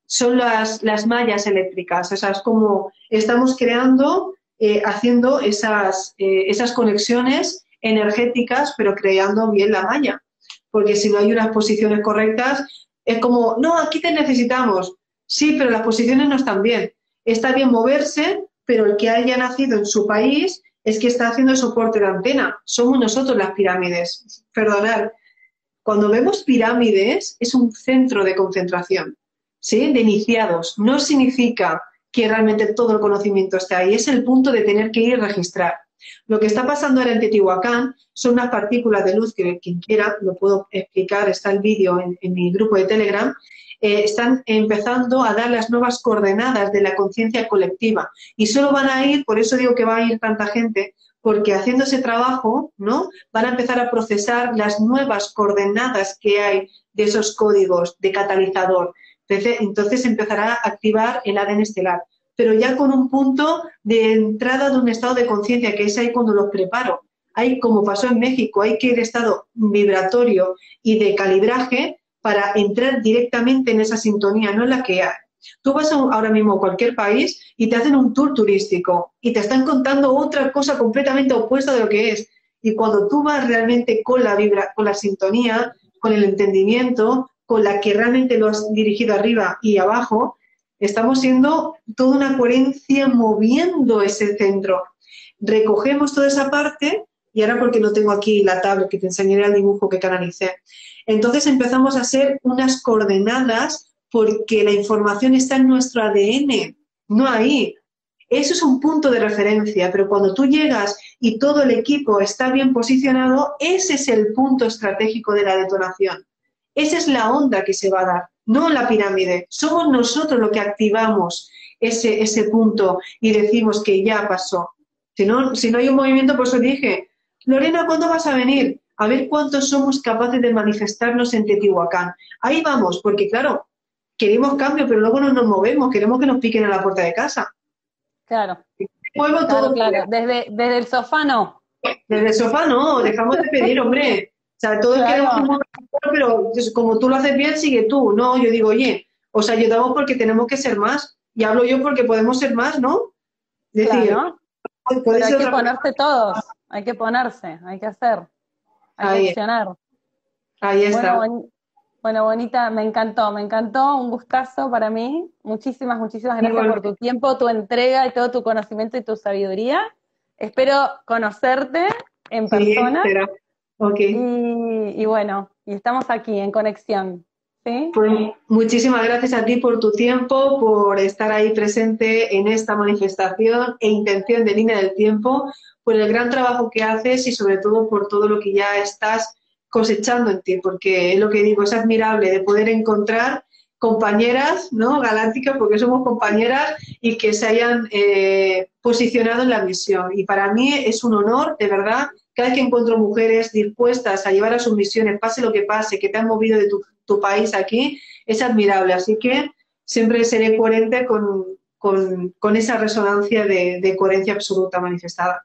son las, las mallas eléctricas, o sea, es como estamos creando, eh, haciendo esas, eh, esas conexiones energéticas, pero creando bien la malla, porque si no hay unas posiciones correctas, es como, no, aquí te necesitamos, sí, pero las posiciones no están bien, está bien moverse, pero el que haya nacido en su país es que está haciendo soporte de antena. Somos nosotros las pirámides. Perdonad. Cuando vemos pirámides, es un centro de concentración, ¿sí? De iniciados. No significa que realmente todo el conocimiento esté ahí. Es el punto de tener que ir a registrar. Lo que está pasando ahora en Teotihuacán son unas partículas de luz que quien quiera lo puedo explicar, está el vídeo en, mi grupo de Telegram, eh, están empezando a dar las nuevas coordenadas de la conciencia colectiva y solo van a ir, por eso digo que va a ir tanta gente, porque haciendo ese trabajo, ¿no? Van a empezar a procesar las nuevas coordenadas que hay de esos códigos de catalizador. Entonces empezará a activar el ADN estelar, pero ya con un punto de entrada de un estado de conciencia, que es ahí cuando los preparo. Hay, como pasó en México, hay que ir estado vibratorio y de calibraje para entrar directamente en esa sintonía, no en la que. Tú vas ahora mismo a cualquier país y te hacen un tour turístico y te están contando otra cosa completamente opuesta de lo que es. Y cuando tú vas realmente con la vibra, con la sintonía, con el entendimiento, con la que realmente lo has dirigido arriba y abajo, estamos siendo toda una coherencia moviendo ese centro. Recogemos toda esa parte y ahora porque no tengo aquí la tabla que te enseñaré el dibujo que canalicé. Entonces empezamos a hacer unas coordenadas porque la información está en nuestro ADN, no ahí. Eso es un punto de referencia, pero cuando tú llegas y todo el equipo está bien posicionado, ese es el punto estratégico de la detonación. Esa es la onda que se va a dar, no la pirámide. Somos nosotros los que activamos ese, ese punto y decimos que ya pasó. Si no, si no hay un movimiento, por eso dije, Lorena, ¿cuándo vas a venir? A ver cuántos somos capaces de manifestarnos en Teotihuacán. Ahí vamos, porque claro, queremos cambio, pero luego no nos movemos, queremos que nos piquen a la puerta de casa. Claro. claro, todo claro. Desde, desde el sofá no. Desde el sofá no, dejamos de pedir, hombre. O sea, todos queremos pero como tú lo haces bien, sigue tú. No, yo digo, oye, os ayudamos porque tenemos que ser más. Y hablo yo porque podemos ser más, ¿no? Decir, claro. hay que ponerse todos, hay que ponerse, hay que hacer, hay que accionar. Ahí está. Bueno, Bonita, me encantó, me encantó, un gustazo para mí. Muchísimas, muchísimas gracias por tu tiempo, tu entrega y todo tu conocimiento y tu sabiduría. Espero conocerte en persona. Sí, y, bueno, y estamos aquí en conexión. ¿sí? Pues muchísimas gracias a ti por tu tiempo, por estar ahí presente en esta manifestación e intención de línea del tiempo, por el gran trabajo que haces y sobre todo por todo lo que ya estás cosechando en ti, porque es lo que digo, es admirable de poder encontrar compañeras, ¿no? Galácticas, porque somos compañeras y que se hayan eh, posicionado en la misión. Y para mí es un honor, de verdad, cada vez que encuentro mujeres dispuestas a llevar a sus misiones, pase lo que pase, que te han movido de tu, país aquí, es admirable. Así que siempre seré coherente con, esa resonancia de coherencia absoluta manifestada.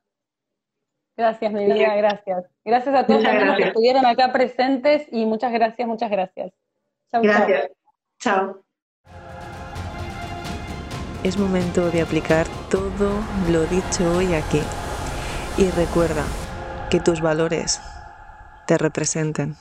Gracias, mi vida, gracias. Gracias a todos los que estuvieron acá presentes y muchas gracias, muchas gracias. gracias. Chao. Es momento de aplicar todo lo dicho hoy aquí. Y recuerda que tus valores te representen.